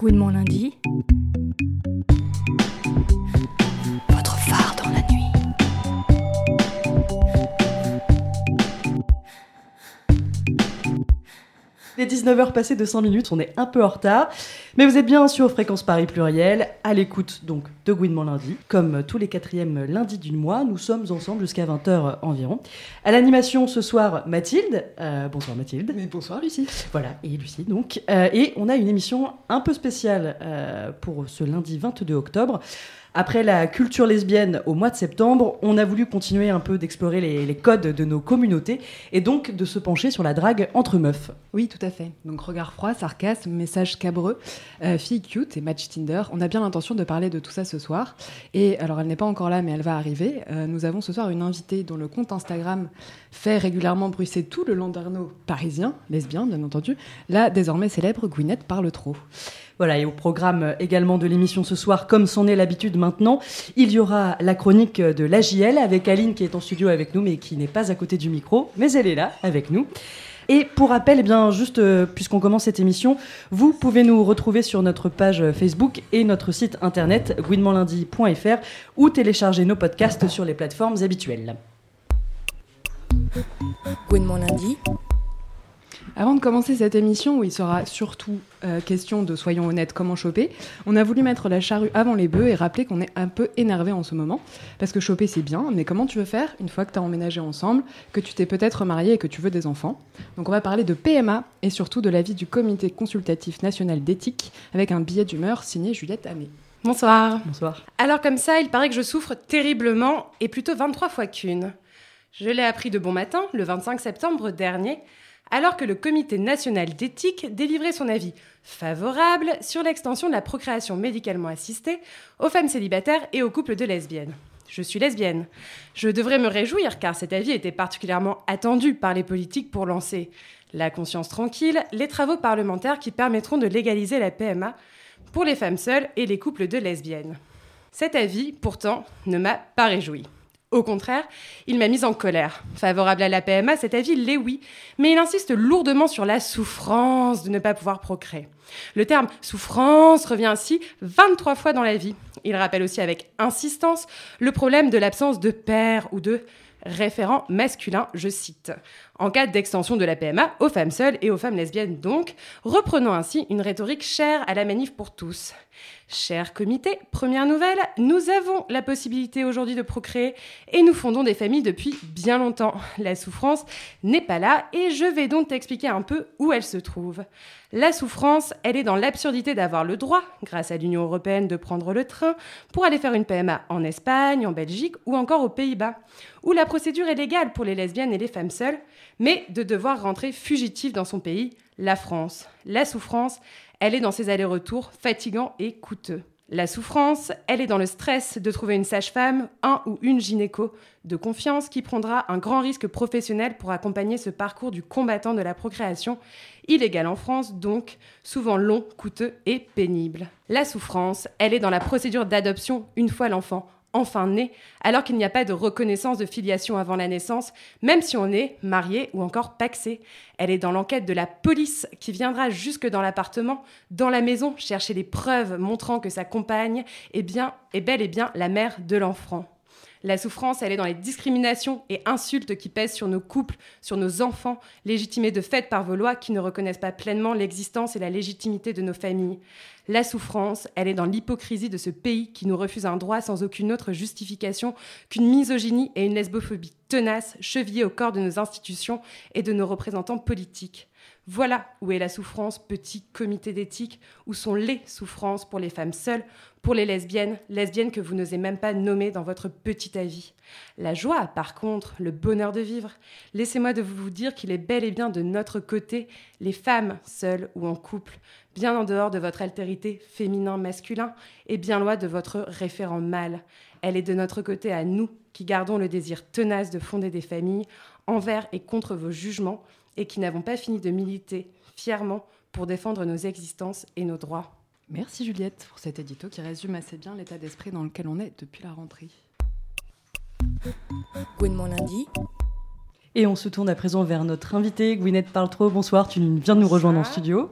Gouinement lundi. Il est 19h passé de 5 minutes, on est un peu en retard. Mais vous êtes bien sur Fréquence Paris Pluriel, à l'écoute donc de Gouinement lundi. Comme tous les quatrièmes lundis du mois, nous sommes ensemble jusqu'à 20h environ. À l'animation ce soir, Mathilde. Euh, bonsoir Mathilde. Mais bonsoir Lucie. Voilà, et Lucie donc. Euh, et on a une émission un peu spéciale euh, pour ce lundi 22 octobre. Après la culture lesbienne au mois de septembre, on a voulu continuer un peu d'explorer les, codes de nos communautés et donc de se pencher sur la drague entre meufs. Oui, tout à fait. Donc regard froid, sarcasme, message cabreux, euh, fille cute et match Tinder. On a bien l'intention de parler de tout ça ce soir. Et alors elle n'est pas encore là, mais elle va arriver. Euh, nous avons ce soir une invitée dont le compte Instagram fait régulièrement bruisser tout le Landerneau parisien, lesbien bien entendu. La désormais célèbre Gwyneth parle trop. Voilà, et au programme également de l'émission ce soir, comme c'en est l'habitude maintenant, il y aura la chronique de l'AJL avec Aline qui est en studio avec nous mais qui n'est pas à côté du micro, mais elle est là avec nous. Et pour rappel, eh bien, juste euh, puisqu'on commence cette émission, vous pouvez nous retrouver sur notre page Facebook et notre site internet gouinementlundi.fr ou télécharger nos podcasts sur les plateformes habituelles. Avant de commencer cette émission, où il sera surtout euh, question de, soyons honnêtes, comment choper, on a voulu mettre la charrue avant les bœufs et rappeler qu'on est un peu énervé en ce moment. Parce que choper, c'est bien, mais comment tu veux faire une fois que tu as emménagé ensemble, que tu t'es peut-être marié et que tu veux des enfants? Donc on va parler de PMA et surtout de l'avis du Comité consultatif national d'éthique avec un billet d'humeur signé Juliette Amé. Bonsoir. Bonsoir. Alors comme ça, il paraît que je souffre terriblement et plutôt 23 fois qu'une. Je l'ai appris de bon matin, le 25 septembre dernier, alors que le Comité national d'éthique délivrait son avis favorable sur l'extension de la procréation médicalement assistée aux femmes célibataires et aux couples de lesbiennes. Je suis lesbienne. Je devrais me réjouir car cet avis était particulièrement attendu par les politiques pour lancer la conscience tranquille, les travaux parlementaires qui permettront de légaliser la PMA pour les femmes seules et les couples de lesbiennes. Cet avis, pourtant, ne m'a pas réjoui. Au contraire, il m'a mise en colère. Favorable à la PMA, cet avis l'est oui, mais il insiste lourdement sur la souffrance de ne pas pouvoir procréer. Le terme souffrance revient ainsi 23 fois dans la vie. Il rappelle aussi avec insistance le problème de l'absence de père ou de référent masculin, je cite. En cas d'extension de la PMA aux femmes seules et aux femmes lesbiennes donc, reprenons ainsi une rhétorique chère à la manif pour tous. Cher comité, première nouvelle, nous avons la possibilité aujourd'hui de procréer et nous fondons des familles depuis bien longtemps. La souffrance n'est pas là et je vais donc t'expliquer un peu où elle se trouve. La souffrance, elle est dans l'absurdité d'avoir le droit, grâce à l'Union européenne, de prendre le train pour aller faire une PMA en Espagne, en Belgique ou encore aux Pays-Bas, où la procédure est légale pour les lesbiennes et les femmes seules, mais de devoir rentrer fugitive dans son pays, la France. La souffrance, elle est dans ses allers-retours fatigants et coûteux. La souffrance, elle est dans le stress de trouver une sage-femme, un ou une gynéco de confiance qui prendra un grand risque professionnel pour accompagner ce parcours du combattant de la procréation, illégal en France donc, souvent long, coûteux et pénible. La souffrance, elle est dans la procédure d'adoption une fois l'enfant enfin né, alors qu'il n'y a pas de reconnaissance de filiation avant la naissance, même si on est marié ou encore paxé. Elle est dans l'enquête de la police qui viendra jusque dans l'appartement, dans la maison, chercher les preuves montrant que sa compagne est bien, est bel et bien la mère de l'enfant. La souffrance, elle est dans les discriminations et insultes qui pèsent sur nos couples, sur nos enfants, légitimés de fait par vos lois qui ne reconnaissent pas pleinement l'existence et la légitimité de nos familles. La souffrance, elle est dans l'hypocrisie de ce pays qui nous refuse un droit sans aucune autre justification qu'une misogynie et une lesbophobie tenace chevillées au corps de nos institutions et de nos représentants politiques. Voilà où est la souffrance, petit comité d'éthique, où sont les souffrances pour les femmes seules, pour les lesbiennes, lesbiennes que vous n'osez même pas nommer dans votre petit avis. La joie, par contre, le bonheur de vivre, laissez-moi de vous dire qu'il est bel et bien de notre côté, les femmes seules ou en couple, bien en dehors de votre altérité féminin-masculin et bien loin de votre référent mâle. Elle est de notre côté à nous qui gardons le désir tenace de fonder des familles envers et contre vos jugements et qui n'avons pas fini de militer fièrement pour défendre nos existences et nos droits. Merci Juliette pour cet édito qui résume assez bien l'état d'esprit dans lequel on est depuis la rentrée. Gouinement lundi. Et on se tourne à présent vers notre invité, Gwyneth Paltrow. Bonsoir, tu viens de nous rejoindre en studio.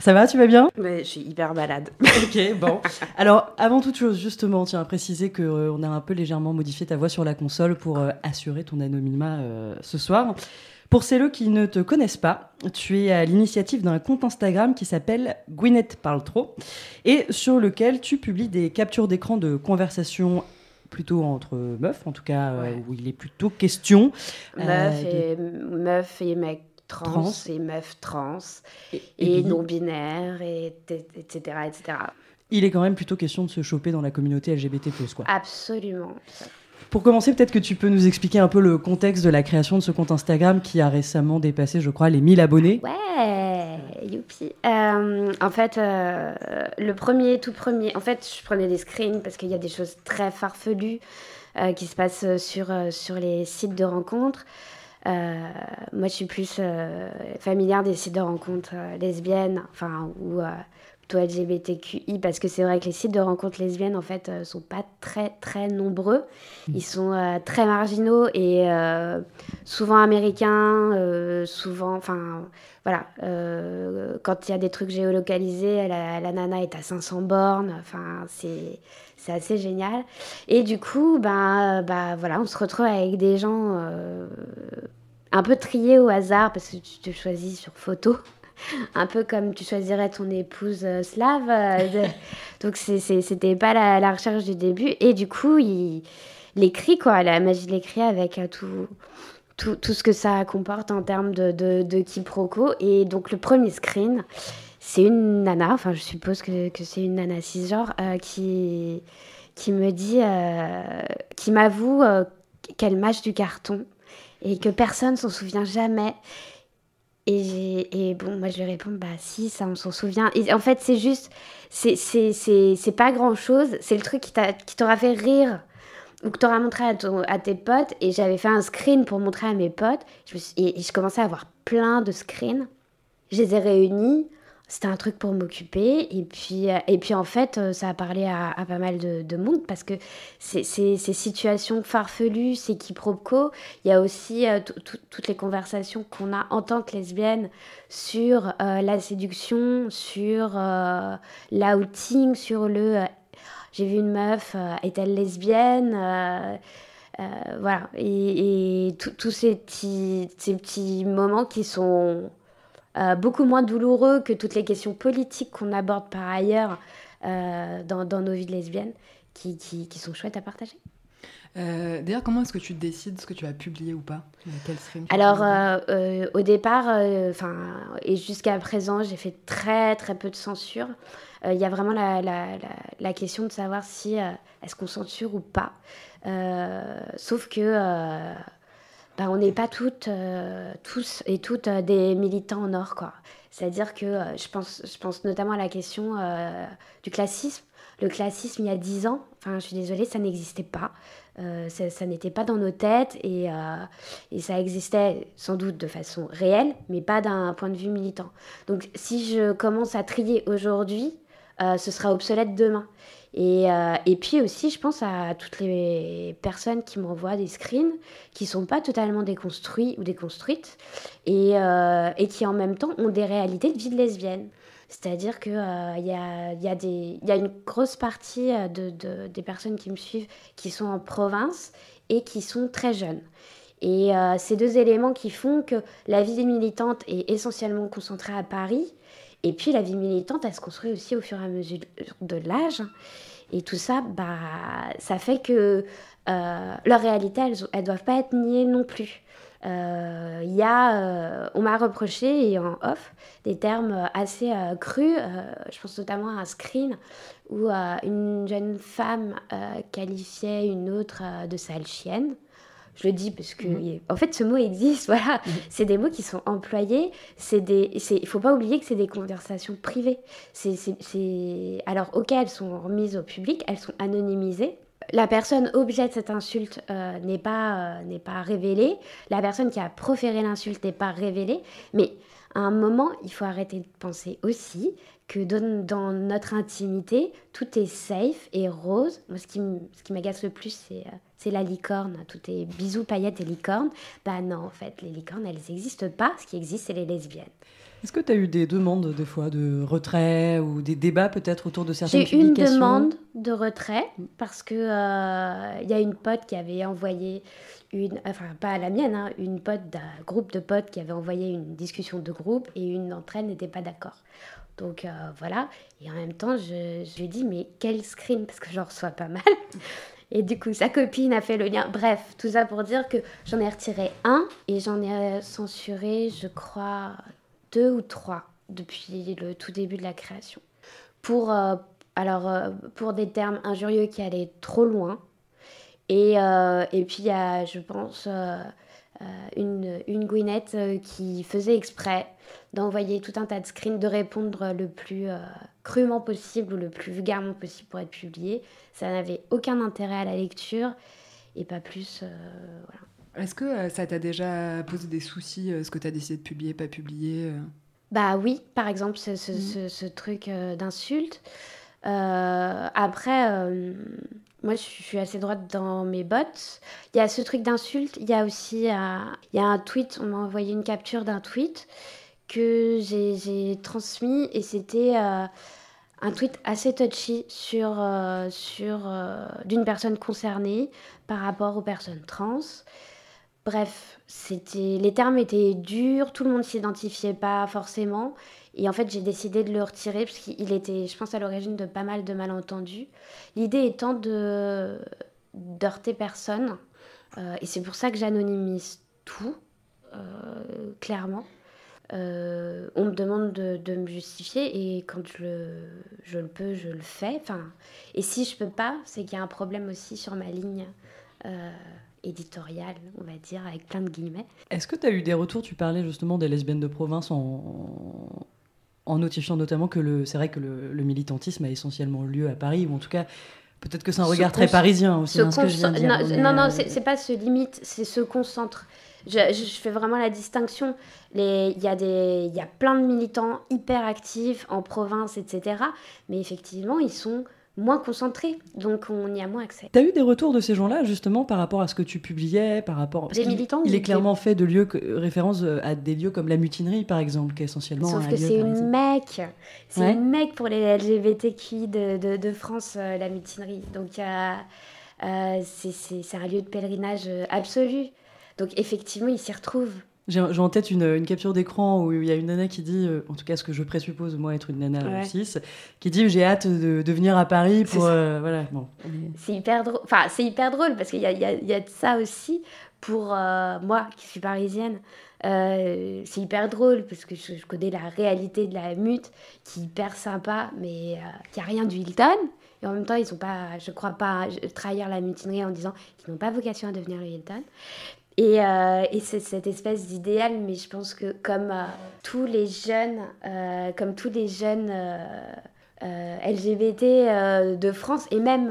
Ça va, tu vas bien? Mais je suis hyper malade. Ok, bon. Alors, avant toute chose, justement, tiens à préciser qu'on on a un peu légèrement modifié ta voix sur la console pour euh, assurer ton anonymat euh, ce soir. Pour celles qui ne te connaissent pas, tu es à l'initiative d'un compte Instagram qui s'appelle Gwyneth Parle Trop et sur lequel tu publies des captures d'écran de conversations plutôt entre meufs, en tout cas euh, où il est plutôt question. euh, meuf, de- et, meuf et mec trans, Trans. et meuf trans, et- et, et bi. non-binaire, et, t- etc., etc. Il est quand même plutôt question de se choper dans la communauté LGBT+. Quoi. Absolument. Pour commencer, peut-être que tu peux nous expliquer un peu le contexte de la création de ce compte Instagram qui a récemment dépassé, je crois, les 1000 abonnés. Ouais, youpi. Euh, en fait, euh, le premier, tout premier, en fait, je prenais des screens parce qu'il y a des choses très farfelues euh, qui se passent sur, sur les sites de rencontres. Euh, moi, je suis plus euh, familière des sites de rencontres euh, lesbiennes, enfin, ou plutôt LGBTQI, parce que c'est vrai que les sites de rencontres lesbiennes, en fait, sont pas très, très nombreux. Ils sont très marginaux et souvent américains, souvent, enfin, voilà, quand il y a des trucs géolocalisés, la, la nana est à 500 bornes, enfin, c'est c'est assez génial. Et du coup, ben, bah, voilà, on se retrouve avec des gens euh, un peu triés au hasard parce que tu te choisis sur photo. Un peu comme tu choisirais ton épouse euh, slave. euh, de- Donc, c'était pas la, la recherche du début. Et du coup, il, l'écrit, quoi, la magie de l'écrit avec euh, tout, tout, tout ce que ça comporte en termes de, de, de quiproquo. Et donc, le premier screen, c'est une nana, enfin, je suppose que, que c'est une nana cisgenre, euh, qui, qui me dit, euh, qui m'avoue euh, qu'elle mâche du carton et que personne s'en souvient jamais. Et, et bon, moi je lui réponds, bah si, ça on s'en souvient. En fait, c'est juste, c'est- pas grand chose, c'est le truc qui t'a- qui t'aura fait rire ou que t'auras montré à, ton- à tes potes. Et j'avais fait un screen pour montrer à mes potes. Et, et je commençais à avoir plein de screens. Je les ai réunis. C'était un truc pour m'occuper. Et puis, euh, et puis en fait, euh, ça a parlé à, pas mal de, de monde parce que ces, situations farfelues, ces quiproquos, il y a aussi euh, tout- tout- toutes les conversations qu'on a en tant que lesbienne sur la séduction, sur l'outing, sur le j'ai vu une meuf, est-elle lesbienne Voilà. Et, et tous ces petits, ces petits moments qui sont euh, beaucoup moins douloureux que toutes les questions politiques qu'on aborde par ailleurs euh, dans, dans nos vies de lesbiennes, qui, qui, qui sont chouettes à partager. Euh, D'ailleurs, comment est-ce que tu décides ce que tu vas publier ou pas? Quel stream tu Alors, au départ, enfin, et jusqu'à présent, j'ai fait très très peu de censure. Il y a vraiment la, la, la, la question de savoir si est-ce qu'on censure ou pas. Sauf que bah, on n'est pas toutes, euh, tous et toutes euh, des militants en or, quoi. C'est-à-dire que euh, je, pense, je pense notamment à la question du classisme. Le classisme, il y a dix ans, enfin, je suis désolée, ça n'existait pas. Ça ça n'était pas dans nos têtes et, et ça existait sans doute de façon réelle, mais pas d'un point de vue militant. Donc si je commence à trier aujourd'hui, ce sera obsolète demain. Et, euh, et puis aussi, je pense à toutes les personnes qui m'envoient des screens qui sont pas totalement déconstruits ou déconstruites et, euh, et qui en même temps ont des réalités de vie de lesbienne. C'est-à-dire qu'il il y, a, y, a des- y a une grosse partie euh, de, de- des personnes qui me suivent qui sont en province et qui sont très jeunes. Et euh, ces deux éléments qui font que la vie militante est essentiellement concentrée à Paris, et puis la vie militante, elle se construit aussi au fur et à mesure de l'âge. Et tout ça, bah, ça fait que euh, leur réalité, elles ne doivent pas être niées non plus. Euh, y a, euh, on m'a reproché, et en off, des termes assez euh, crus. Euh, je pense notamment à un screen où une jeune femme qualifiait une autre de sale chienne. Je le dis parce que, il- en fait, ce mot existe. Voilà, c'est des mots qui sont employés. C'est des, il faut pas oublier que c'est des conversations privées. C'est, alors, ok, elles sont remises au public, elles sont anonymisées. La personne objet de cette insulte euh, n'est pas, euh, n'est pas révélée. La personne qui a proféré l'insulte n'est pas révélée. Mais à un moment, il faut arrêter de penser aussi que dans, dans notre intimité, tout est safe et rose. Moi, ce qui, m- ce qui m'agace le plus, c'est euh, c'est la licorne, tout est bisous, paillettes et licornes. Bah non, en fait, les licornes, elles n'existent pas. Ce qui existe, c'est les lesbiennes. Est-ce que tu as eu des demandes des fois de retrait ou des débats peut-être autour de certaines J'ai une publications demande de retrait parce que euh, il y a une pote qui avait envoyé une, enfin pas à la mienne, hein, une pote d'un groupe de potes qui avait envoyé une discussion de groupe et une d'entre elles n'était pas d'accord. Donc euh, voilà. Et en même temps, je, je lui ai dit mais quel screen parce que j'en reçois pas mal. Et du coup, sa copine a fait le lien. Bref, tout ça pour dire que j'en ai retiré un et j'en ai censuré, je crois, deux ou trois depuis le tout début de la création. Pour, euh, alors, euh, pour des termes injurieux qui allaient trop loin. Et, euh, et puis, il y a, je pense, une, une Gwyneth euh, qui faisait exprès d'envoyer tout un tas de screens, de répondre le plus euh, crûment possible ou le plus vulgairement possible pour être publié. Ça n'avait aucun intérêt à la lecture et pas plus. euh, voilà. Est-ce que euh, ça t'a déjà posé des soucis, euh, ce que tu as décidé de publier, pas publier euh? Bah oui, par exemple, ce, ce, ce- ce truc euh, d'insulte. Euh, après, euh, moi, je suis assez droite dans mes bottes. Il y a ce truc d'insulte. Il y a aussi euh, il y a un tweet. On m'a envoyé une capture d'un tweet que j'ai transmis et c'était euh, un tweet assez touchy sur, euh, sur d'une personne concernée par rapport aux personnes trans. Bref, les termes étaient durs, tout le monde s'identifiait pas forcément. Et en fait, j'ai décidé de le retirer parce qu'il était, je pense, à l'origine de pas mal de malentendus. L'idée étant de d'heurter personne. Euh, et c'est pour ça que j'anonymise tout, euh, clairement. Euh, on me demande de, de me justifier et quand je le, je le peux, je le fais. Enfin, et si je peux pas, c'est qu'il y a un problème aussi sur ma ligne éditoriale, on va dire, avec plein de guillemets. Est-ce que tu as eu des retours? Tu parlais justement des lesbiennes de province en, en notifiant notamment que le, c'est vrai que le, le militantisme a essentiellement lieu à Paris, ou en tout cas, peut-être que c'est un Se regard très parisien aussi, hein, ce que je viens de dire. non, non, mais, non, euh, c'est pas se limite, c'est se concentre. Je, je- je fais vraiment la distinction. Il y, a des- il y a plein de militants hyper actifs en province, etc. Mais effectivement, ils sont moins concentrés, donc on y a moins accès. T'as eu des retours de ces gens-là justement par rapport à ce que tu publiais, par rapport. Des militants Il ou est des- clairement fait de lieux que- référence euh, à des lieux comme la mutinerie par exemple, qui est essentiellement Sauf un que c'est une mec. C'est Ouais. une mec pour les LGBTQI de, de, de France, euh, la mutinerie. Donc, euh, euh, c'est- un lieu de pèlerinage absolu. Donc, effectivement, ils s'y retrouvent. J'ai en tête une, une capture d'écran où il y a une nana qui dit, euh, en tout cas ce que je présuppose moi être une nana Ouais. euh, cis, qui dit j'ai hâte de, de venir à Paris pour euh, voilà bon. C'est hyper drôle. Enfin, hyper drôle parce qu'il y a, il y, a, il y a de ça aussi pour euh, moi qui suis parisienne. C'est hyper drôle parce que je, je connais la réalité de la mute qui est hyper sympa, mais qui a rien du Hilton. Et en même temps, ils sont pas, je crois pas, trahir la mutinerie en disant qu'ils n'ont pas vocation à devenir le Hilton. Et, euh, et c'est cette espèce d'idéal, mais je pense que comme euh, tous les jeunes, euh, comme tous les jeunes LGBT de France et même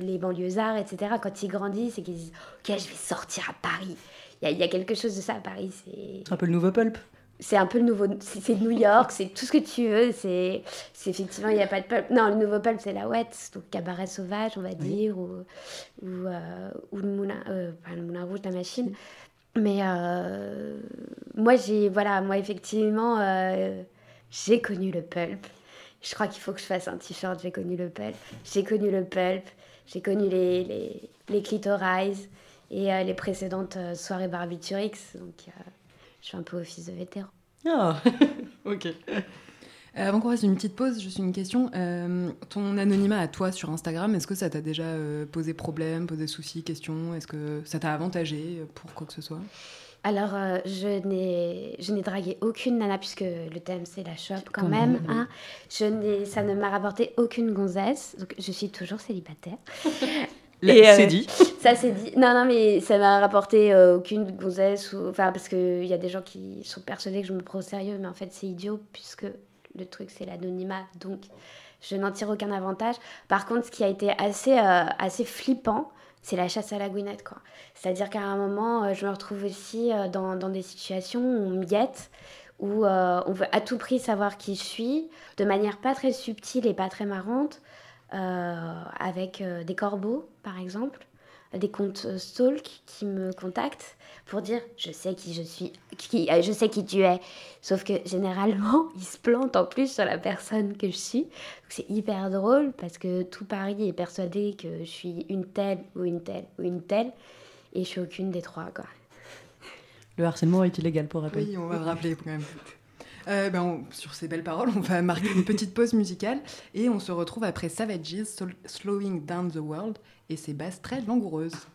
les banlieusards, etc., quand ils grandissent et qu'ils disent Ok, je vais sortir à Paris. Il y, a- quelque chose de ça à Paris. C'est un peu le nouveau pulp. C'est un peu le nouveau. C'est New York, c'est tout ce que tu veux. C'est c'est effectivement, il n'y a pas de pulp. Non, le nouveau pulp, c'est la ouette, donc cabaret sauvage, on va dire, ou, ou, euh, ou le moulin, euh, pas le moulin rouge, la machine. Mais euh, moi, j'ai. Voilà, moi, effectivement, euh, j'ai connu le pulp. Je crois qu'il faut que je fasse un t-shirt, j'ai connu le pulp. J'ai connu le pulp, j'ai connu les, les, les clitoris et les précédentes soirées Barbiturix. Donc, je suis un peu office de vétéran. Ah, ok. Euh, Avant qu'on fasse une petite pause, juste une question. Euh, ton anonymat à toi sur Instagram, est-ce que ça t'a déjà euh, posé problème, posé soucis, questions Est-ce que ça t'a avantagé pour quoi que ce soit? Alors, je n'ai je n'ai dragué aucune nana, puisque le thème c'est la shop quand, Quand même. même, oui. hein. Je n'ai- ça ne m'a rapporté aucune gonzesse, donc je suis toujours célibataire. Euh, c'est dit. Ça c'est dit. Non, non, mais ça m'a rapporté euh, aucune gonzesse. Ou... Enfin, parce qu'il y a des gens qui sont persuadés que je me prends au sérieux, mais en fait c'est idiot, puisque le truc c'est l'anonymat, donc je n'en tire aucun avantage. Par contre, ce qui a été assez, euh, assez flippant, c'est la chasse à la gouinette, quoi. C'est-à-dire qu'à un moment, euh, je me retrouve aussi euh, dans, dans des situations où on me guette, où on veut à tout prix savoir qui je suis, de manière pas très subtile et pas très marrante, avec euh, des corbeaux, par exemple. des comptes euh, stalk qui me contactent pour dire je sais qui je suis, qui, euh, je sais qui tu es. Sauf que généralement, ils se plantent en plus sur la personne que je suis. C'est hyper drôle parce que tout Paris est persuadé que je suis une telle ou une telle ou une telle et je suis aucune des trois quoi. Le harcèlement est illégal pour rappel. Oui, on va rappeler quand même. Euh, ben, sur ces belles paroles, on va marquer une petite pause musicale et on se retrouve après Savages, Slowing Down the World et ses basses très langoureuses.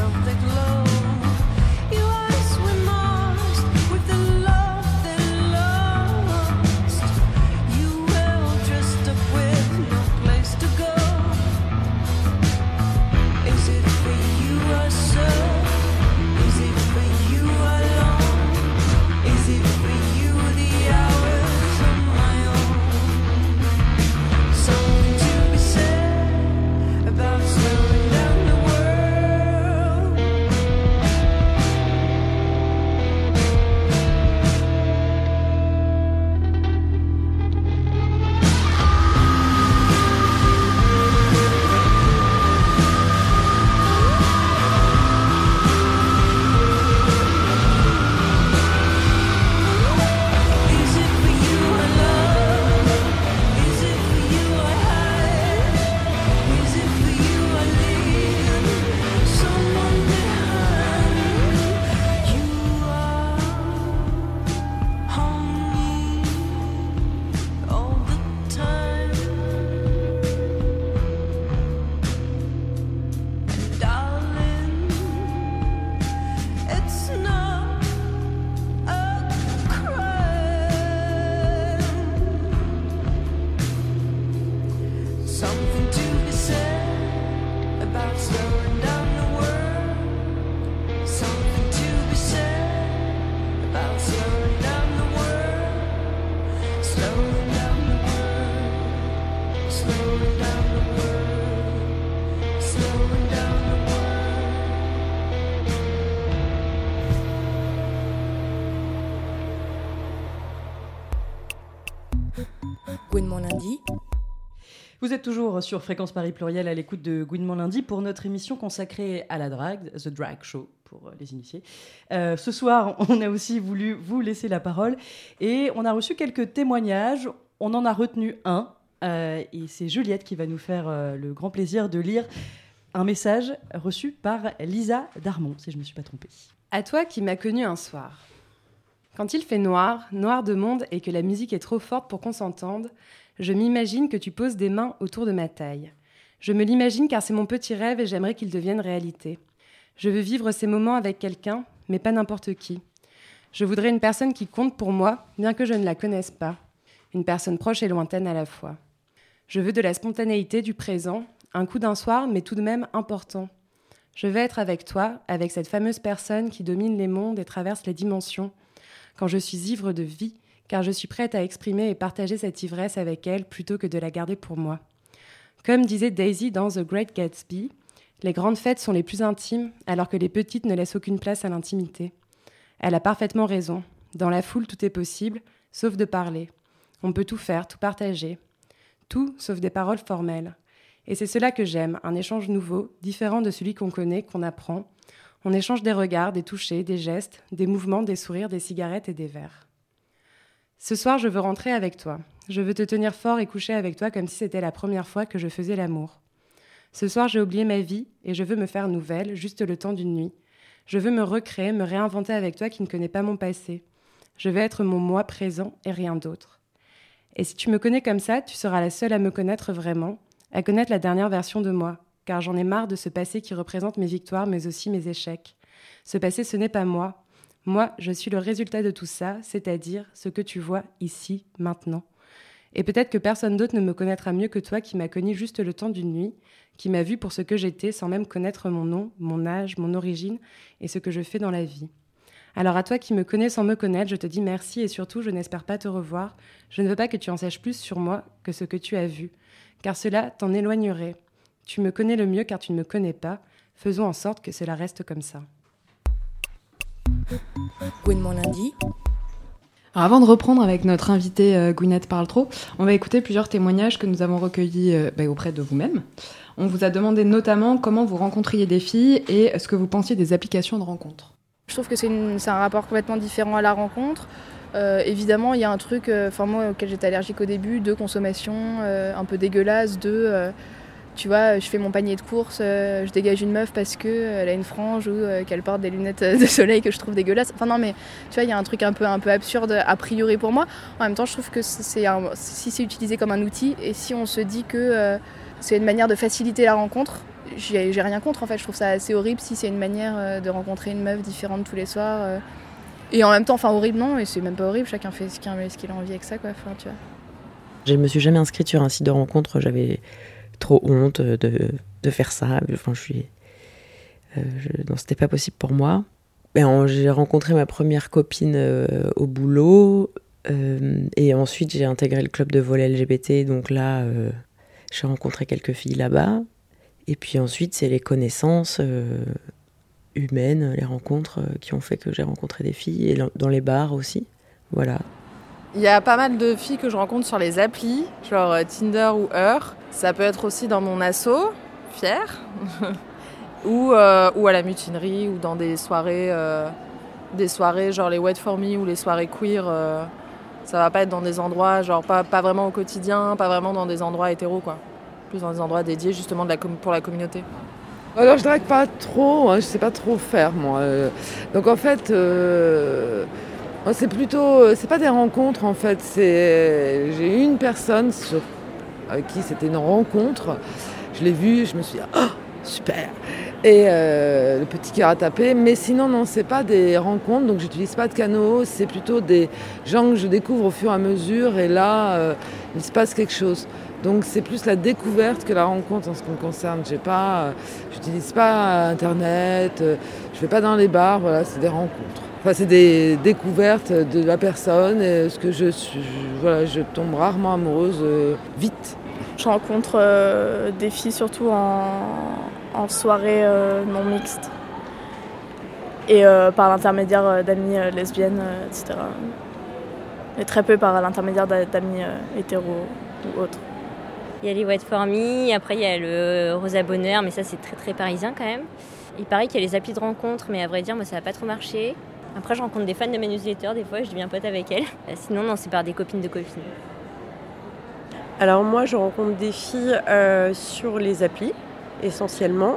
Envious of Vous êtes toujours sur Fréquence Paris Pluriel à l'écoute de Gouinement Lundi pour notre émission consacrée à la drague, The Drag Show pour euh, les initiés. Euh, ce soir, on a aussi voulu vous laisser la parole et on a reçu quelques témoignages. On en a retenu un euh, et c'est Juliette qui va nous faire le grand plaisir de lire un message reçu par Lisa Darmon, si je ne me suis pas trompée. À toi qui m'as connu un soir. Quand il fait noir, noir de monde et que la musique est trop forte pour qu'on s'entende, je m'imagine que tu poses des mains autour de ma taille. Je me l'imagine car c'est mon petit rêve et j'aimerais qu'il devienne réalité. Je veux vivre ces moments avec quelqu'un, mais pas n'importe qui. Je voudrais une personne qui compte pour moi, bien que je ne la connaisse pas. Une personne proche et lointaine à la fois. Je veux de la spontanéité du présent, un coup d'un soir, mais tout de même important. Je veux être avec toi, avec cette fameuse personne qui domine les mondes et traverse les dimensions. Quand je suis ivre de vie, car je suis prête à exprimer et partager cette ivresse avec elle plutôt que de la garder pour moi. Comme disait Daisy dans The Great Gatsby, les grandes fêtes sont les plus intimes, alors que les petites ne laissent aucune place à l'intimité. Elle a parfaitement raison. Dans la foule, tout est possible, sauf de parler. On peut tout faire, tout partager. Tout, sauf des paroles formelles. Et c'est cela que j'aime, un échange nouveau, différent de celui qu'on connaît, qu'on apprend. On échange des regards, des touchés, des gestes, des mouvements, des sourires, des cigarettes et des verres. Ce soir, je veux rentrer avec toi. Je veux te tenir fort et coucher avec toi comme si c'était la première fois que je faisais l'amour. Ce soir, j'ai oublié ma vie et je veux me faire nouvelle, juste le temps d'une nuit. Je veux me recréer, me réinventer avec toi qui ne connais pas mon passé. Je veux être mon moi présent et rien d'autre. Et si tu me connais comme ça, tu seras la seule à me connaître vraiment, à connaître la dernière version de moi, car j'en ai marre de ce passé qui représente mes victoires mais aussi mes échecs. Ce passé, ce n'est pas moi. Moi, je suis le résultat de tout ça, c'est-à-dire ce que tu vois ici, maintenant. Et peut-être que personne d'autre ne me connaîtra mieux que toi qui m'as connu juste le temps d'une nuit, qui m'a vu pour ce que j'étais sans même connaître mon nom, mon âge, mon origine et ce que je fais dans la vie. Alors à toi qui me connais sans me connaître, je te dis merci et surtout je n'espère pas te revoir. Je ne veux pas que tu en saches plus sur moi que ce que tu as vu, car cela t'en éloignerait. Tu me connais le mieux car tu ne me connais pas. Faisons en sorte que cela reste comme ça. Gwen mon lundi. Alors avant de reprendre avec notre invitée euh, Gwyneth Paltrow, on va écouter plusieurs témoignages que nous avons recueillis euh, bah, auprès de vous-même. On vous a demandé notamment comment vous rencontriez des filles et ce que vous pensiez des applications de rencontres. Je trouve que c'est un rapport complètement différent à la rencontre. Euh, évidemment, il y a un truc, euh, enfin moi auquel j'étais allergique au début, de consommation, euh, un peu dégueulasse, de, euh, tu vois, je fais mon panier de courses, euh, je dégage une meuf parce que euh, a une frange ou euh, qu'elle porte des lunettes de soleil que je trouve dégueulasses. Enfin non, mais tu vois, il y a un truc un peu un peu absurde a priori pour moi. En même temps, je trouve que c'est si c'est utilisé comme un outil et si on se dit que c'est une manière de faciliter la rencontre, j'ai rien contre en fait. Je trouve ça assez horrible si c'est une manière de rencontrer une meuf différente tous les soirs. Et en même temps, enfin horrible non, et c'est même pas horrible, chacun fait ce qu'il a envie avec ça quoi. Enfin, tu vois. Je me suis jamais inscrite sur un site de rencontre, j'avais trop honte de, de faire ça. Enfin, je suis. euh, non, c'était pas possible pour moi. Ben, en- j'ai rencontré ma première copine euh, au boulot euh, et ensuite j'ai intégré le club de volley LGBT. Donc là, euh, j'ai rencontré quelques filles là-bas. Et puis ensuite, c'est les connaissances euh, humaines, les rencontres euh, qui ont fait que j'ai rencontré des filles et dans les bars aussi. Voilà. Il y a pas mal de filles que je rencontre sur les applis, genre euh, Tinder ou Heur. Ça peut être aussi dans mon asso, fier, ou, euh, ou à la mutinerie, ou dans des soirées, euh, des soirées genre les Wait For Me ou les soirées queer. ça va pas être dans des endroits, genre pas, pas vraiment au quotidien, pas vraiment dans des endroits hétéros, quoi. Plus dans des endroits dédiés justement pour la communauté. Alors je drague pas trop, hein, je sais pas trop faire moi. Donc en fait, c'est plutôt, euh, c'est pas des rencontres en fait. J'ai une personne avec qui c'était une rencontre. Je l'ai vue, je me suis dit ah super. Et euh, le petit cœur a tapé. Mais sinon non, c'est pas des rencontres. Donc j'utilise pas de canaux. C'est plutôt des gens que je découvre au fur et à mesure. Et là, euh, il se passe quelque chose. Donc c'est plus la découverte que la rencontre en ce qui me concerne. J'ai pas, j'utilise pas Internet, je vais pas dans les bars, voilà, c'est des rencontres. Enfin, c'est des découvertes de la personne, et ce que je suis, je- voilà, je tombe rarement amoureuse euh, vite. Je rencontre euh, des filles surtout en, en soirée euh, non mixte et euh, par l'intermédiaire d'amis euh, lesbiennes, euh, etc. Et très peu par l'intermédiaire d'a- d'amis euh, hétéros ou autres. Il y a les White For Me, après il y a le Rosa Bonheur, mais ça c'est très très parisien quand même. Il paraît qu'il y a les applis de rencontre, mais à vrai dire, moi ça n'a pas trop marché. Après, je rencontre des fans de ma newsletter, des fois je deviens pote avec elles. Euh, Sinon, non, c'est par des copines de copines. Alors moi, je rencontre des filles euh, sur les applis, essentiellement,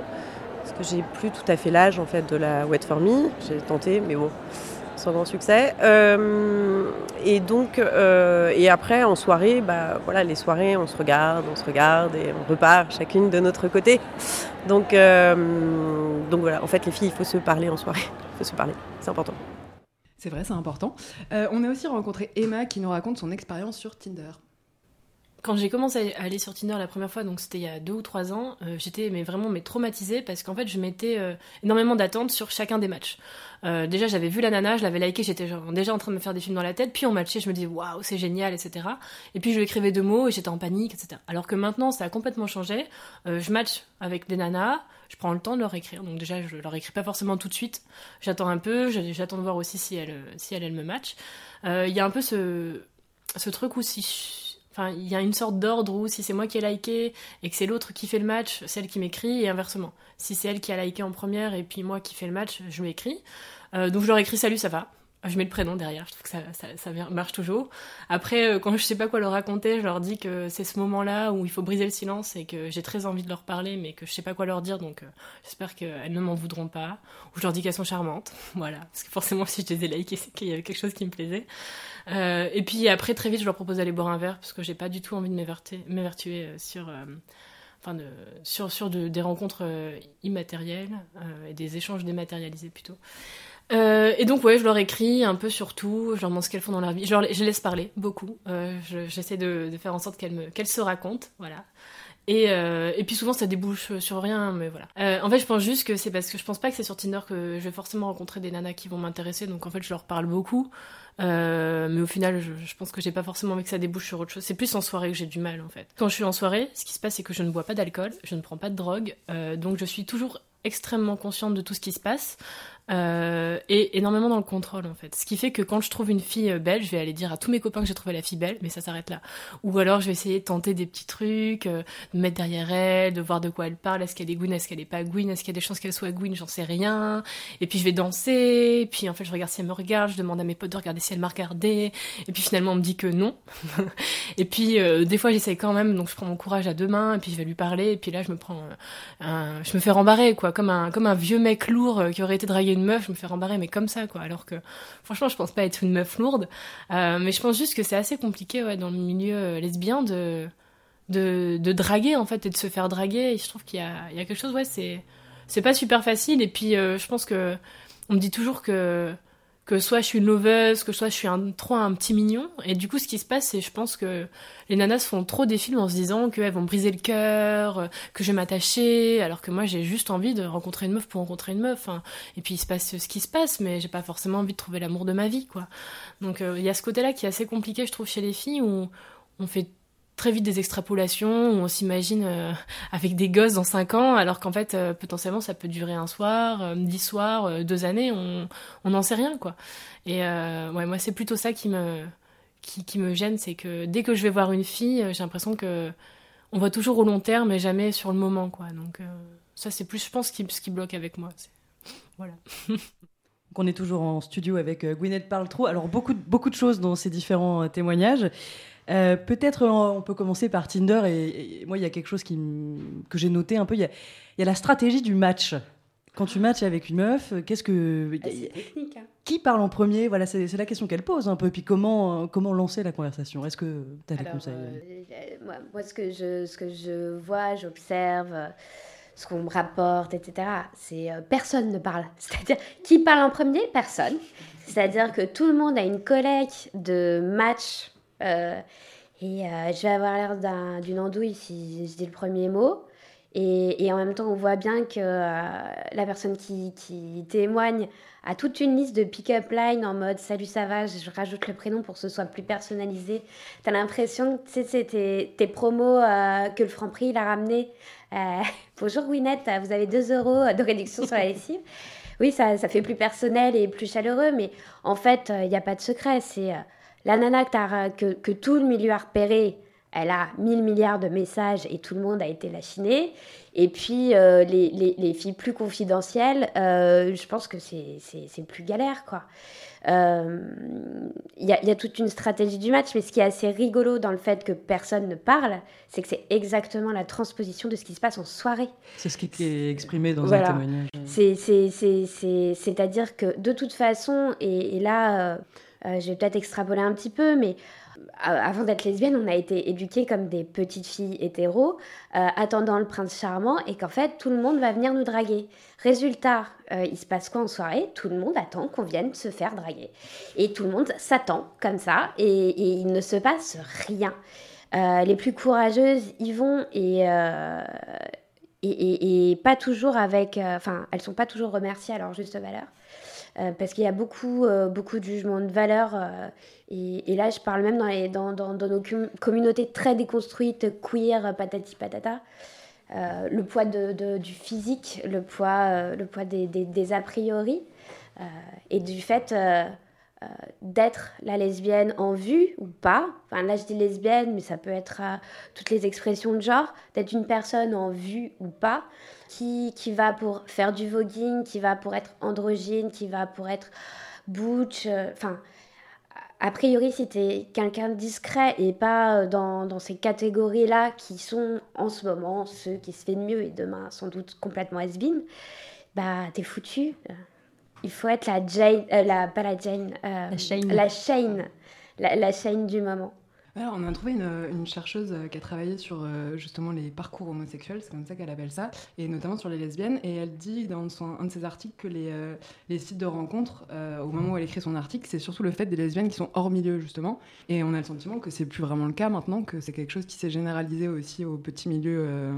parce que j'ai plus tout à fait l'âge en fait de la Wait For Me. J'ai tenté, mais bon, sans grand succès. Euh, et donc, et après en soirée, bah voilà, les soirées, on se regarde, on se regarde et on repart chacune de notre côté. Donc, euh, donc voilà. En fait, les filles, il faut se parler en soirée. Il faut se parler, c'est important. C'est vrai, c'est important. Euh, on a aussi rencontré Emma qui nous raconte son expérience sur Tinder. quand j'ai commencé à aller sur Tinder la première fois, donc c'était il y a deux ou trois ans, euh, j'étais mais vraiment mais traumatisée parce qu'en fait je mettais euh, énormément d'attentes sur chacun des matchs. Euh, déjà j'avais vu la nana, je l'avais liké, j'étais déjà en train de me faire des films dans la tête, puis on matchait, je me disais waouh c'est génial, etc. Et puis je lui écrivais deux mots et j'étais en panique, etc. Alors que maintenant ça a complètement changé. Euh, je match avec des nanas, je prends le temps de leur écrire. Donc déjà je leur écris pas forcément tout de suite, j'attends un peu, j'attends de voir aussi si elle si elle, elle me match. Euh, Il y a un peu ce ce truc où si Enfin, il y a une sorte d'ordre où si c'est moi qui ai liké et que c'est l'autre qui fait le match, celle qui m'écrit et inversement. Si c'est elle qui a liké en première et puis moi qui fais le match, je lui écris. Euh, donc je leur écris salut, ça va. Je mets le prénom derrière, je trouve que ça, ça, marche toujours. Après, euh, quand je sais pas quoi leur raconter, je leur dis que c'est ce moment-là où il faut briser le silence et que j'ai très envie de leur parler, mais que je sais pas quoi leur dire, donc euh, j'espère qu'elles ne m'en voudront pas. Ou je leur dis qu'elles sont charmantes, voilà. Parce que forcément, si je les ai likées, c'est qu'il y avait quelque chose qui me plaisait. Euh, et puis après, très vite, je leur propose d'aller boire un verre, parce que j'ai pas du tout envie de m'évertuer euh, sur... Enfin, sur, sur de- des rencontres immatérielles et des échanges dématérialisés plutôt. Euh, et donc ouais, je leur écris un peu sur tout, je leur demande ce qu'elles font dans leur vie, je, leur, laisse parler beaucoup, Euh, je- j'essaie de, faire en sorte qu'elles se racontent, voilà. Et, euh, et puis souvent ça débouche sur rien, mais voilà. En fait, je pense juste que c'est parce que je pense pas que c'est sur Tinder que je vais forcément rencontrer des nanas qui vont m'intéresser, donc en fait je leur parle beaucoup. Mais au final, je, je pense que j'ai pas forcément envie que ça débouche sur autre chose. C'est plus en soirée que j'ai du mal en fait. Quand je suis en soirée, ce qui se passe c'est que je ne bois pas d'alcool, je ne prends pas de drogue, donc je suis toujours extrêmement consciente de tout ce qui se passe euh, et énormément dans le contrôle en fait. Ce qui fait que quand je trouve une fille euh, belle, je vais aller dire à tous mes copains que j'ai trouvé la fille belle, mais ça s'arrête là. Ou alors je vais essayer de tenter des petits trucs, euh, de me mettre derrière elle, de voir de quoi elle parle, est-ce qu'elle est gouine, est-ce qu'elle est pas gouine, est-ce qu'il y a des chances qu'elle soit gouine, j'en sais rien. Et puis je vais danser, et puis en fait je regarde si elle me regarde, je demande à mes potes de regarder si elle m'a regardé, et puis finalement on me dit que non. et puis euh, des fois j'essaye quand même, donc je prends mon courage à deux mains, et puis je vais lui parler, et puis là je me prends, je me fais rembarrer quoi, comme un comme un vieux mec lourd qui aurait été une meuf, je me fais rembarrer mais comme ça quoi. Alors que franchement je pense pas être une meuf lourde, Euh, mais je pense juste que c'est assez compliqué ouais dans le milieu euh, lesbien de de, de draguer en fait et de se faire draguer. Et je trouve qu'il y a, il y a quelque chose, ouais, c'est c'est pas super facile. Et puis euh, je pense que on me dit toujours que que soit je suis une loveuse, que soit je suis un, trop un petit mignon. Et du coup, ce qui se passe, c'est je pense que les nanas font trop des films en se disant qu'elles vont briser le cœur, que je vais m'attacher, alors que moi j'ai juste envie de rencontrer une meuf pour rencontrer une meuf. hein. Et puis il se passe ce qui se passe, mais j'ai pas forcément envie de trouver l'amour de ma vie, quoi. Donc euh, il y a ce côté-là qui est assez compliqué, je trouve, chez les filles où on fait très vite des extrapolations où on s'imagine euh, avec des gosses dans 5 ans alors qu'en fait euh, potentiellement ça peut durer un soir, euh, dix soirs, euh, deux années, on n'en sait rien quoi. Et euh, ouais moi c'est plutôt ça qui me qui, me gêne, c'est que dès que je vais voir une fille, euh, j'ai l'impression que on voit toujours au long terme mais jamais sur le moment quoi. Donc euh, ça c'est plus je pense qui, ce qui bloque avec moi. Voilà. Donc on est toujours en studio avec euh, Gwyneth Paltrow. Alors beaucoup, beaucoup de choses dans ces différents euh, témoignages. Euh, Peut-être euh, on peut commencer par Tinder. Et, et moi, il y a quelque chose qui que j'ai noté un peu. Il y, a, il y a la stratégie du match. Quand tu matches avec une meuf, euh, qu'est-ce que Ah, technique. hein. qui parle en premier? Voilà, c'est la question qu'elle pose un peu. Puis comment comment lancer la conversation? Est-ce que tu as des Alors, conseils? euh, moi, moi, ce, que je, ce que je vois, j'observe, ce qu'on me rapporte, etc., c'est euh, personne ne parle. C'est-à-dire, qui parle en premier? Personne. C'est-à-dire que tout le monde a une collecte de matchs. Euh, et euh, je vais avoir l'air d'un- d'une andouille si je dis le premier mot. Et, en même temps, on voit bien que euh, la personne qui, témoigne a toute une liste de pick-up line en mode salut, ça va, je rajoute le prénom pour que ce soit plus personnalisé. T'as l'impression que c'est tes, promos que le Franprix il a ramené. Bonjour Winette, vous avez 2 euros de réduction sur la lessive. Oui, ça, ça fait plus personnel et plus chaleureux, mais en fait, il n'y a pas de secret. C'est la nana que, que, que tout le milieu a repéré. Elle a 1000 milliards de messages et tout le monde a été lachiné. Et puis, euh, les, les- les filles plus confidentielles, euh, je pense que c'est plus galère, quoi. Euh, Il y, a, il y a toute une stratégie du match, mais ce qui est assez rigolo dans le fait que personne ne parle, c'est que c'est exactement la transposition de ce qui se passe en soirée. C'est ce qui est exprimé dans Voilà. un témoignage. C'est- c'est- c'est- c'est- C'est-à-dire que de toute façon, et, et là, euh, je vais peut-être extrapoler un petit peu, mais euh, avant d'être lesbienne, on a été éduquées comme des petites filles hétéros, euh, attendant le prince charmant, et qu'en fait, tout le monde va venir nous draguer. Résultat, euh, il se passe quoi en soirée? Tout le monde attend qu'on vienne se faire draguer. Et tout le monde s'attend comme ça, et, il ne se passe rien. Les plus courageuses y vont et, et, et- pas toujours avec. Enfin, elles sont pas toujours remerciées à leur juste valeur. Euh, parce qu'il y a beaucoup, euh, beaucoup de jugements de valeur. euh, et, là, je parle même dans, dans, dans, nos com- communautés très déconstruites, queer, patati patata. Le poids de, du physique, le poids, le poids des, a priori, et du fait euh, d'être la lesbienne en vue ou pas. Enfin, là, je dis lesbienne, mais ça peut être euh, toutes les expressions de genre, d'être une personne en vue ou pas, qui, qui va pour faire du voguing, qui va pour être androgyne, qui va pour être butch, euh, enfin. a priori, si t'es quelqu'un de discret et pas dans, dans ces catégories-là qui sont en ce moment ceux qui se fait de mieux et demain sans doute complètement has-been, bah t'es foutu. Il faut être la Jane, euh, la, pas la Jane, euh, La Shane. la Shane, la, la Shane du moment. Alors, on a trouvé une, chercheuse euh, qui a travaillé sur euh, justement les parcours homosexuels, c'est comme ça qu'elle appelle ça, et notamment sur les lesbiennes. Et elle dit dans un de ses articles que les, euh, sites de rencontres, au moment où elle écrit son article, c'est surtout le fait des lesbiennes qui sont hors milieu, justement. Et on a le sentiment que c'est plus vraiment le cas maintenant, que c'est quelque chose qui s'est généralisé aussi au petit milieu euh,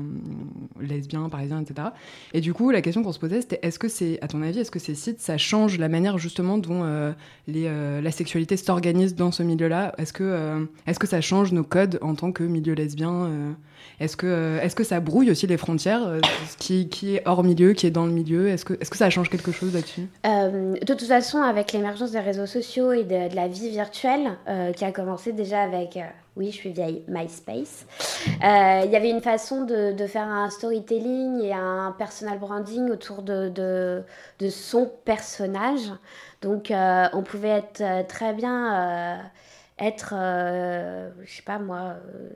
lesbien, parisien, etc. Et du coup, la question qu'on se posait, c'était est-ce que c'est, à ton avis, est-ce que ces sites, ça change la manière justement dont la sexualité s'organise dans ce milieu-là? Est-ce que, que ça change nos codes en tant que milieu lesbien euh, Est-ce que, euh, est-ce que ça brouille aussi les frontières euh, qui, qui est hors milieu, qui est dans le milieu Est-ce que, est-ce que ça change quelque chose là-dessus? De toute façon, avec l'émergence des réseaux sociaux et de, la vie virtuelle, qui a commencé déjà avec, oui, je suis vieille, MySpace, il y avait une façon de, de faire un storytelling et un personal branding autour de, de, son personnage. Donc, on pouvait être très bien être, euh, je sais pas moi, euh,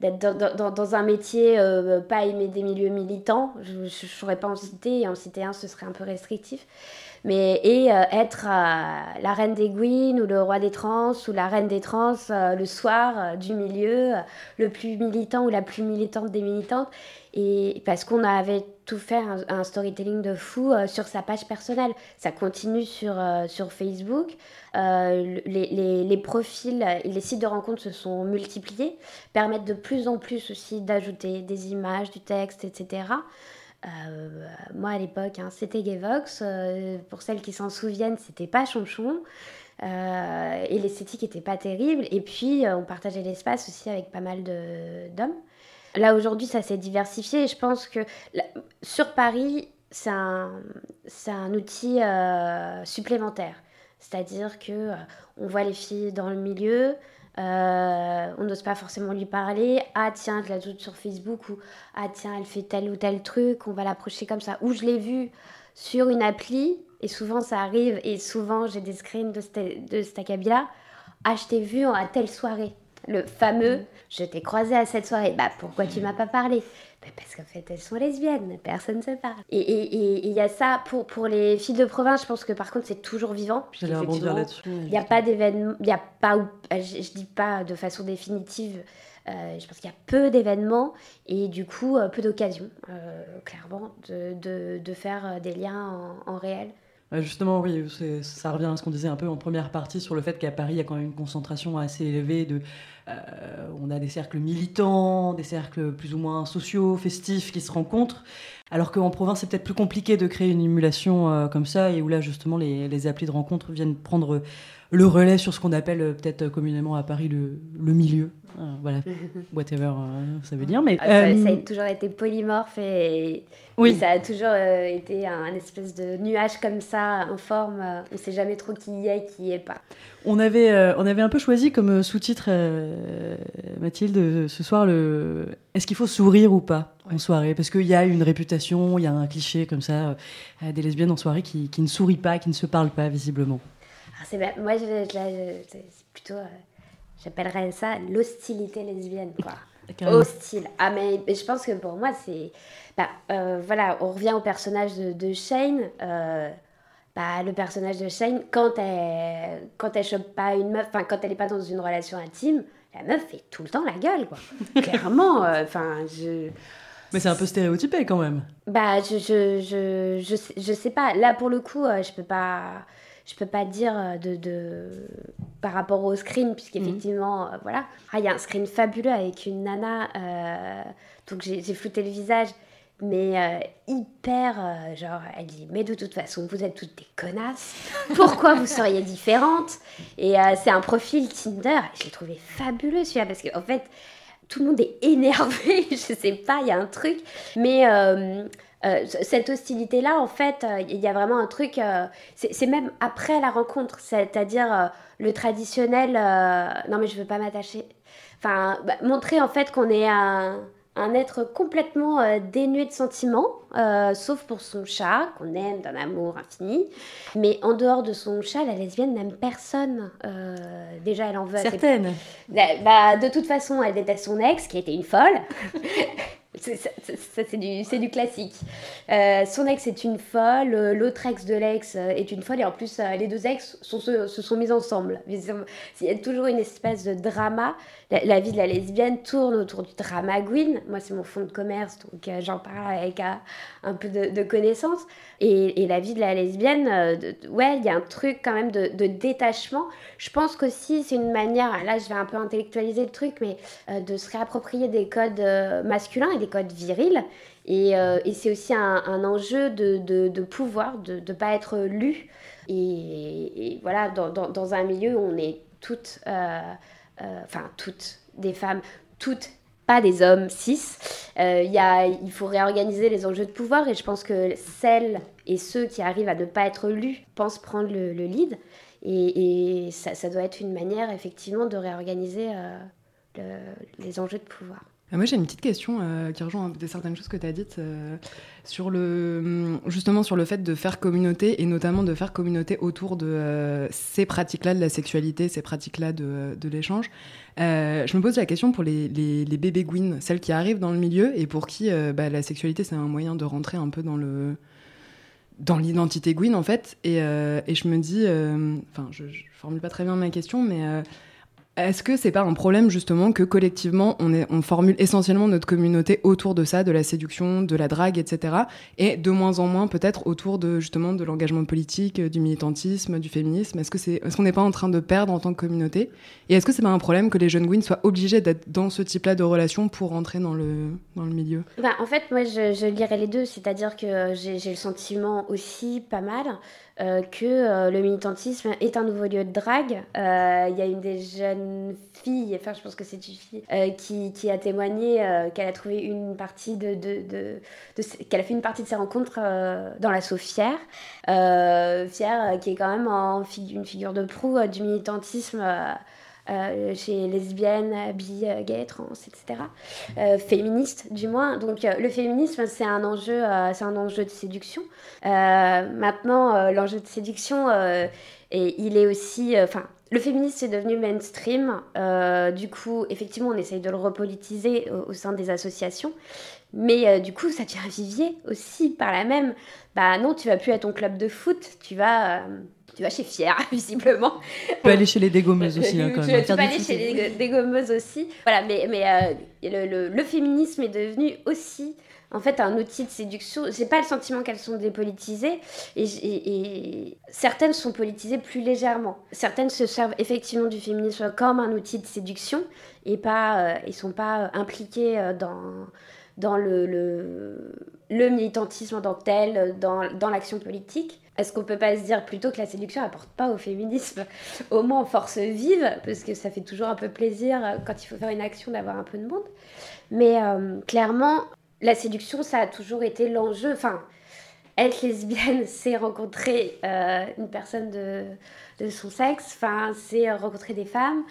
d'être dans, dans- dans- un métier euh, pas aimer des milieux militants. Je ne saurais pas en citer, et en citer un, ce serait un peu restrictif. Mais, et euh, être euh, la reine des Gwyn ou le roi des trans ou la reine des trans euh, le soir du milieu, le plus militant ou la plus militante des militantes. Et parce qu'on avait tout fait un, storytelling de fou sur sa page personnelle. Ça continue sur, sur Facebook. Les, les, les profils et les sites de rencontres se sont multipliés, permettent de plus en plus aussi d'ajouter des images, du texte, etc. Euh, moi à l'époque, hein, c'était Gayvox. Euh, pour celles qui s'en souviennent, c'était pas Chonchon. Euh, et l'esthétique était pas terrible. Et puis, euh, on partageait l'espace aussi avec pas mal d'hommes. Là, aujourd'hui, ça s'est diversifié. Et je pense que sur Paris, c'est un, un outil euh, supplémentaire. C'est-à-dire que on voit les filles dans le milieu, euh, on n'ose pas forcément lui parler. Ah tiens, je l'ajoute sur Facebook ou ah tiens, elle fait tel ou tel truc, on va l'approcher comme ça. Ou je l'ai vu sur une appli, et souvent ça arrive, et souvent j'ai des screens de, cet- de cet acabit-là. Ah, je t'ai vu à telle soirée. Le fameux, je t'ai croisé à cette soirée. Bah pourquoi tu m'as pas parlé? Bah, Parce qu'en fait elles sont lesbiennes, personne ne se parle. Et il y a ça pour, pour les filles de province, je pense que par contre c'est toujours vivant. J'allais rebondir là-dessus. Il n'y a pas d'événements, il n'y a pas, euh, je, je dis pas de façon définitive, euh, je pense qu'il y a peu d'événements et du coup euh, peu d'occasions, euh, clairement, de, de, de faire des liens en, en réel. Ouais, Justement, oui, ça revient à ce qu'on disait un peu en première partie sur le fait qu'à Paris, il y a quand même une concentration assez élevée de. euh, on a des cercles militants, des cercles plus ou moins sociaux, festifs qui se rencontrent. Alors qu'en province, c'est peut-être plus compliqué de créer une émulation euh, comme ça, et où là, justement, les, les applis de rencontre viennent prendre le relais sur ce qu'on appelle euh, peut-être communément à Paris le, le milieu. Euh, voilà, whatever euh, ça veut dire. Mais, Ah, ça, euh, ça a toujours été polymorphe et, Oui. et ça a toujours euh, été un, espèce de nuage comme ça, informe. euh, on ne sait jamais trop qui y est et qui y est pas. On avait, euh, on avait un peu choisi comme euh, sous-titre, euh, Mathilde, euh, ce soir, le est-ce qu'il faut sourire ou pas en soirée? Parce qu'il y a une réputation, il y a un cliché comme ça, euh, des lesbiennes en soirée qui, qui ne sourient pas, qui ne se parlent pas visiblement. C'est moi, je, je- là, je- c'est plutôt, euh, j'appellerais ça l'hostilité lesbienne, quoi. Hostile. Ah, mais, mais je pense que pour moi, c'est. Bah, euh, voilà, on revient au personnage de, de Shane. euh, bah, le personnage de Shane, quand elle, quand elle chope pas une meuf, enfin, quand elle est pas dans une relation intime, la meuf fait tout le temps la gueule, quoi. Clairement, enfin, je. Mais c'est un peu stéréotypé quand même. Bah, je, je, je, je, sais, je sais pas. Là, pour le coup, euh, je peux pas. Je peux pas dire euh, de, de- par rapport au screen, puisqu'effectivement, euh, voilà. Ah, Il y a un screen fabuleux avec une nana, euh, donc j'ai flouté le visage, mais euh, hyper, euh, genre, elle dit, mais de toute façon, vous êtes toutes des connasses, pourquoi vous seriez différentes? Et c'est un profil Tinder, je l'ai trouvé fabuleux celui-là, parce qu'en fait, tout le monde est énervé, je sais pas, il y a un truc, mais euh, cette hostilité-là, en fait, euh, il y a vraiment un truc, euh, c'est même après la rencontre, c'est-à-dire le traditionnel, non mais je veux pas m'attacher, enfin, bah, montrer en fait qu'on est un, un être complètement euh, dénué de sentiments, euh, sauf pour son chat, qu'on aime d'un amour infini, mais en dehors de son chat, la lesbienne n'aime personne, Euh, déjà elle en veut Certaines. bah, bah, de toute façon, elle déteste son ex, qui était une folle. Ça, c'est du, du classique. Euh, son ex est une folle, euh, l'autre ex de l'ex euh, est une folle, et en plus, les deux ex sont, se, sont mis ensemble. Il y a toujours une espèce de drama. La, vie de la lesbienne tourne autour du drama queen. Moi, c'est mon fond de commerce, donc j'en parle avec un peu de, connaissances. Et, et la vie de la lesbienne, de- ouais, il y a un truc quand même de, de détachement. Je pense qu'aussi, c'est une manière, là je vais un peu intellectualiser le truc, mais de se réapproprier des codes masculins des codes virils. Et, euh, c'est aussi un, enjeu de, pouvoir, de ne pas être lu. Et, voilà, dans, un milieu où on est toutes, euh, euh, enfin toutes, des femmes, toutes pas des hommes cis. Il y a, il faut réorganiser les enjeux de pouvoir et je pense que celles et ceux qui arrivent à ne pas être lus pensent prendre le, le lead. Et, ça, doit être une manière effectivement de réorganiser le- les enjeux de pouvoir. Ah, Moi, j'ai une petite question euh, qui rejoint des certaines choses que tu as dites euh, sur le, hum, justement sur le fait de faire communauté et notamment de faire communauté autour de euh, ces pratiques-là de la sexualité, ces pratiques-là de, l'échange. Je me pose la question pour les, bébés Gwyn, celles qui arrivent dans le milieu et pour qui bah, la sexualité c'est un moyen de rentrer un peu dans le dans l'identité Gwyn en fait. Et, je me dis, enfin, je, je formule pas très bien ma question, mais est-ce que c'est pas un problème justement que collectivement on, formule essentiellement notre communauté autour de ça, de la séduction, de la drague, etc. Et de moins en moins peut-être autour de justement de l'engagement politique, du militantisme, du féminisme? Est-ce que c'est, est-ce qu'on n'est pas en train de perdre en tant que communauté? Et est-ce que c'est pas un problème que les jeunes Gwyn soient obligés d'être dans ce type-là de relation pour rentrer dans le dans le milieu? Ben, en fait, moi, je, je lirais les deux, c'est-à-dire que euh, j'ai le sentiment aussi pas mal euh, que euh, le militantisme est un nouveau lieu de drague. Euh, Il y a une des jeunes filles, enfin, je pense que c'est une fille, euh, qui, qui a témoigné euh, qu'elle a trouvé une partie de, de, qu'elle a fait une partie de ses rencontres euh, dans. Euh, Fier, euh, qui est quand même une figure de proue euh, du militantisme. Euh, chez lesbiennes, bi, euh, gays, trans, etc. Euh, féministes, du moins. Donc euh, le féminisme, c'est un enjeu, c'est un enjeu de séduction. Maintenant, l'enjeu de séduction, et il est aussi, enfin. le féminisme est devenu mainstream. Du coup, effectivement, on essaye de le repolitiser au, au sein des associations. Mais du coup, ça devient vivier aussi par la même. Bah non, tu vas plus à ton club de foot, tu vas, tu vas chez Fier, visiblement. Tu peux aller chez les dégommeuses aussi, hein, quand Tu- même. Tu, peux aller chez les dégommeuses aussi. Voilà, mais, mais euh, le, le- le féminisme est devenu aussi en fait un outil de séduction. J'ai pas le sentiment qu'elles sont dépolitisées et, j- et- et certaines sont politisées plus légèrement. Certaines se servent effectivement du féminisme comme un outil de séduction et pas, euh, ils sont pas euh, impliqués euh, dans dans le, le, le militantisme en tant que tel, dans, dans l'action politique. Est-ce qu'on peut pas se dire plutôt que la séduction apporte pas au féminisme au moins en force vive Parce que ça fait toujours un peu plaisir euh, quand il faut faire une action d'avoir un peu de monde. Mais euh, clairement, la séduction, ça a toujours été l'enjeu. Enfin, être lesbienne, c'est rencontrer euh, une personne de, son sexe, enfin, c'est rencontrer des femmes.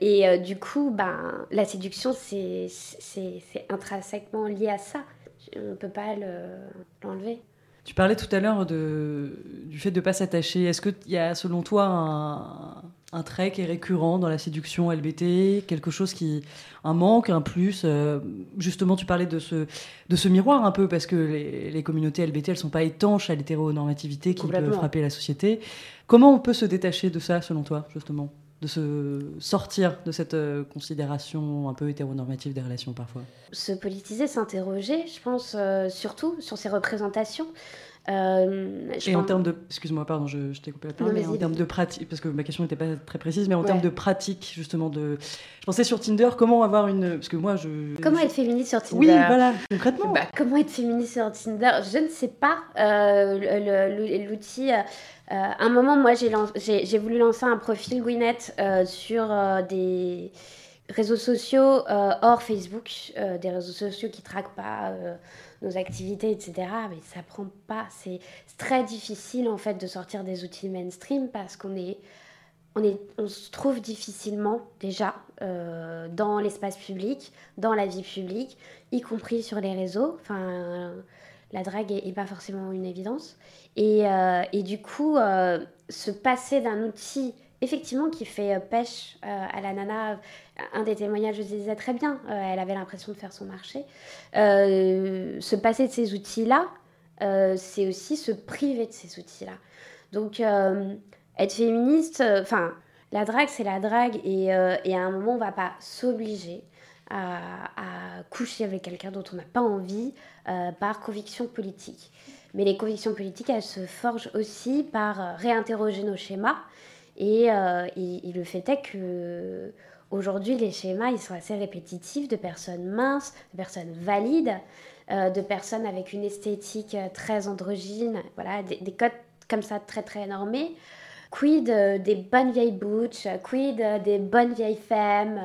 Et du coup, ben, la séduction, c'est intrinsèquement lié à ça. On ne peut pas le- l'enlever. Tu parlais tout à l'heure du fait de ne pas s'attacher. Est-ce qu'il y a, selon toi, un, un trait qui est récurrent dans la séduction LBT Quelque chose qui. un manque, un plus? Euh, Justement, tu parlais de ce, de ce miroir un peu, parce que les, les communautés LBT, elles ne sont pas étanches à l'hétéronormativité qui peut frapper la société. Comment on peut se détacher de ça, selon toi, justement? De se sortir de cette euh, considération un peu hétéronormative des relations parfois se politiser, s'interroger, je pense, euh, surtout sur ces représentations. Euh, je Et en termes de. Excuse-moi, pardon, je, je t'ai coupé la parole, mais en termes de pratique, parce que ma question n'était pas très précise, mais en Ouais. termes de pratique, justement, de. Je pensais sur Tinder, comment avoir une. Parce que moi, je. Comment être féministe sur Tinder Oui, voilà, concrètement. Bah, comment être féministe sur Tinder Je ne sais pas. Euh, L'outil. euh, à un moment, moi, j'ai lan- voulu lancer un profil Gwyneth euh, sur des réseaux sociaux hors Facebook, des réseaux sociaux qui traquent pas nos activités, etc. Mais ça prend pas. C'est très difficile en fait de sortir des outils mainstream parce qu'on est on, est, on se trouve difficilement déjà euh, dans l'espace public, dans la vie publique, y compris sur les réseaux. Enfin, la drague est, est pas forcément une évidence. Et, euh, et du coup, euh, se passer d'un outil effectivement qui fait euh, pêche euh, à la nana, un des témoignages le disait très bien, euh, elle avait l'impression de faire son marché. Se passer de ces outils-là, c'est aussi se priver de ces outils-là. Donc, être féministe, enfin, la drague, c'est la drague, et, à un moment, on va pas s'obliger à, coucher avec quelqu'un dont on n'a pas envie par conviction politique. Mais les convictions politiques, elles se forgent aussi par réinterroger nos schémas. Et, euh, le fait est que aujourd'hui, les schémas, ils sont assez répétitifs de personnes minces, de personnes valides, euh, de personnes avec une esthétique euh, très androgyne, voilà, des, des codes comme ça très très normés. Quid euh, des bonnes vieilles butch, euh, quid euh, des bonnes vieilles femmes,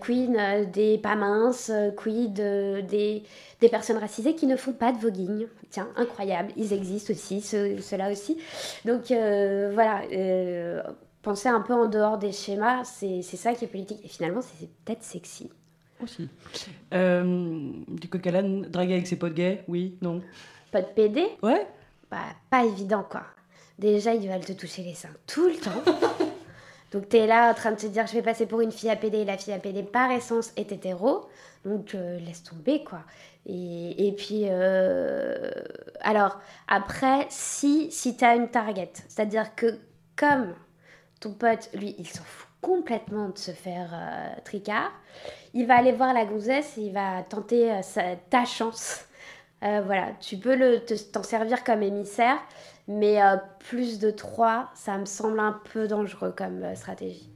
quid des pas minces, quid des, des personnes racisées qui ne font pas de voguing. Tiens, incroyable, ils existent aussi, ceux- ceux-là aussi. Donc euh, voilà, euh, penser un peu en dehors des schémas, c'est ça qui est politique. Et finalement, c'est peut-être sexy. Aussi. Euh, du coq à draguer avec ses potes gays, oui, non. Pas de PD Ouais. Bah, pas évident, quoi. Déjà, ils veulent te toucher les seins tout le temps. Donc, t'es là en train de te dire, je vais passer pour une fille à PD. La fille à PD, par essence, est hétéro. Donc, euh, laisse tomber, quoi. Et, et puis, euh, alors, après, si, si t'as une target, c'est-à-dire que comme ton pote, lui, il s'en fout complètement de se faire euh, tricard, il va aller voir la gonzesse et il va tenter sa- ta chance. Voilà, tu peux le- te- t'en servir comme émissaire, mais euh, plus de 3, ça me semble un peu dangereux comme euh, stratégie.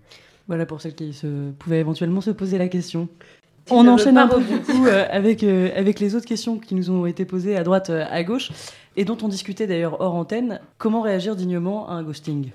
Voilà pour celles qui se pouvaient éventuellement se poser la question. Tu On enchaîne un peu du coup euh, avec, euh, avec les autres questions qui nous ont été posées à droite, euh, à gauche, et dont on discutait d'ailleurs hors antenne. Comment réagir dignement à un ghosting?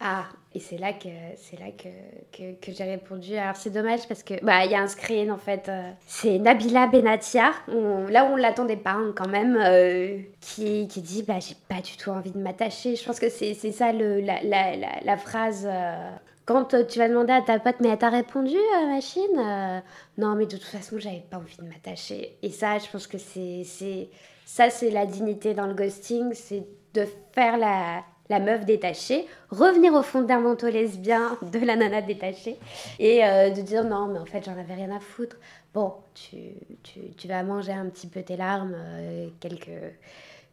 Ah, et c'est là que c'est là que, que, j'ai répondu. Alors c'est dommage parce que bah il y a un screen en fait. euh, c'est Nabila Benatia. Là où on l'attendait pas hein, quand même, euh, qui, qui dit bah j'ai pas du tout envie de m'attacher. Je pense que c'est ça le, la, la, la, phrase. euh, quand tu vas demander à ta pote, mais elle t'a répondu, machine Non, mais de toute façon, j'avais pas envie de m'attacher. Et ça, je pense que c'est- Ça, c'est la dignité dans le ghosting, c'est de faire la, la meuf détachée, revenir aux fondamentaux lesbiens de la nana détachée, et euh, de dire non, mais en fait, j'en avais rien à foutre. Bon, tu, tu, tu vas manger un petit peu tes larmes euh, quelques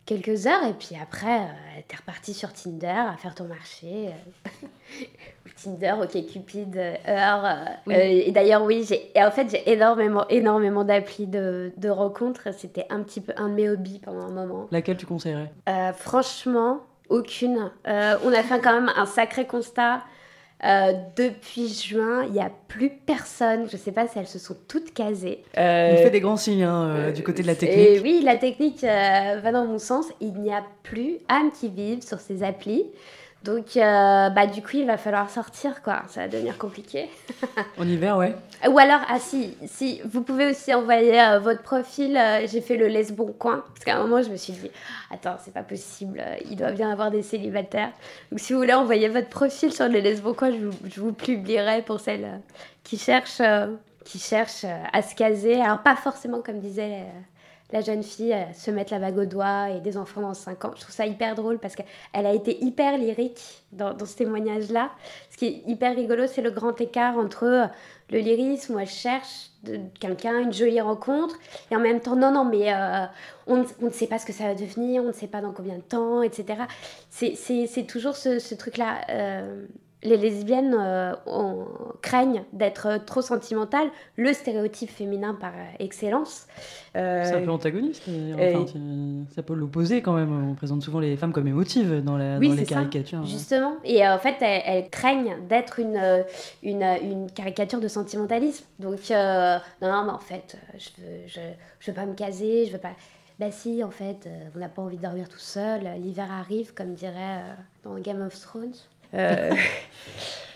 quelques heures et puis après euh, t'es reparti sur Tinder à faire ton marché euh, Tinder ok Cupid Heure Oui. et d'ailleurs oui j'ai en fait j'ai énormément énormément d'applis de, de rencontres c'était un petit peu un de mes hobbies pendant un moment Laquelle tu conseillerais? Franchement aucune Euh, on a fait quand même un sacré constat Euh, depuis juin, il n'y a plus personne. Je ne sais pas si elles se sont toutes casées. Il fait des grands signes hein, euh, du côté de la Et technique. oui, la technique euh, va dans mon sens. Il n'y a plus âme qui vive sur ces applis. Donc, euh, bah, du coup, il va falloir sortir, quoi. Ça va devenir compliqué. En hiver, ouais. Ou alors, ah si, si, vous pouvez aussi envoyer euh, votre profil. euh, J'ai fait le laisse bon coin. Parce qu'à un moment, je me suis dit, attends, c'est pas possible. Il doit bien avoir des célibataires. Donc, si vous voulez envoyer votre profil sur le laisse bon coin, je vous, je vous publierai pour celles qui cherchent, qui cherchent à se caser. Alors, pas forcément, comme disait la jeune fille, se mettre la bague au doigt et des enfants dans 5 ans. Je trouve ça hyper drôle parce qu'elle a été hyper lyrique dans, ce témoignage-là. Ce qui est hyper rigolo, c'est le grand écart entre euh, le lyrisme où elle cherche quelqu'un, une jolie rencontre, et en même temps, non, non, mais euh, on, ne- sait pas ce que ça va devenir, on ne sait pas dans combien de temps, etc. C'est- toujours ce, ce truc-là. euh, les lesbiennes euh, craignent d'être trop sentimentales, le stéréotype féminin par euh, excellence. Euh, C'est un peu antagoniste. euh, euh, enfin, tu- ça peut l'opposer quand même. On présente souvent les femmes comme émotives dans, la, Oui, dans les c'est ça, caricatures. hein. Justement. Et euh, en fait, elles, elles craignent d'être une, euh, une, euh, une caricature de sentimentalisme. Donc, euh, non, non, mais en fait, euh, je veux, je, je veux pas me caser, je veux pas. Bah si, en fait, euh, on n'a pas envie de dormir tout seul. euh, L'hiver arrive, comme dirait euh, dans Game of Thrones. Uh,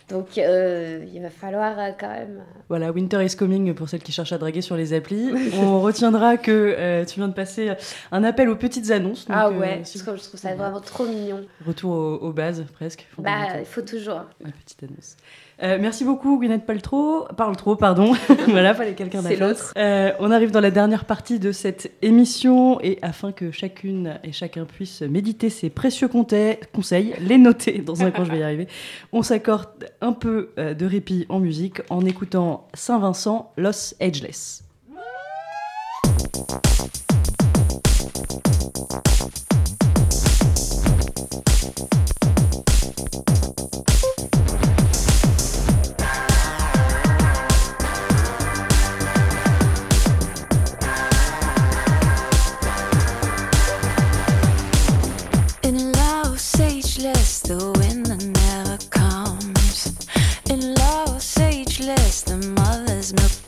donc, euh, il va falloir euh, quand même. Voilà, Winter is coming pour celles qui cherchent à draguer sur les applis. On retiendra que euh, tu viens de passer un appel aux petites annonces. donc, ah euh, ouais, si- je trouve, je trouve ça vraiment trop mignon. Retour aux, aux bases, presque. Bah, il faut toujours. La petite annonce. Euh, merci beaucoup, Gwyneth Paltrow. Parle trop, pardon. voilà, fallait quelqu'un C'est d'affaire. l'autre. Euh, on arrive dans la dernière partie de cette émission et afin que chacune et chacun puisse méditer ses précieux conseils, les noter dans un coin, je vais y arriver, on s'accorde un peu euh, de répit en musique en écoutant Saint-Vincent, Los Ageless. The mothers milk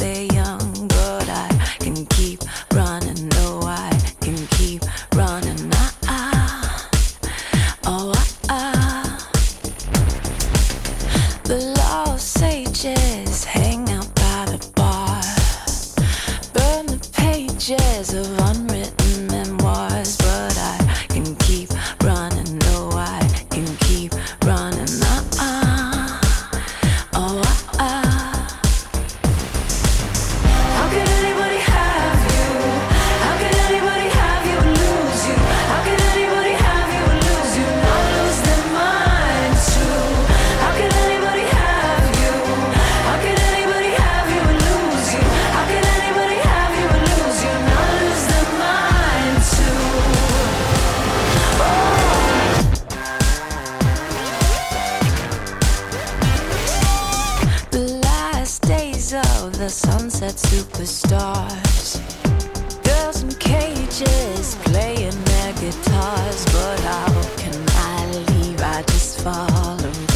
superstars. Girls in cages playing their guitars. But how can I leave? I just follow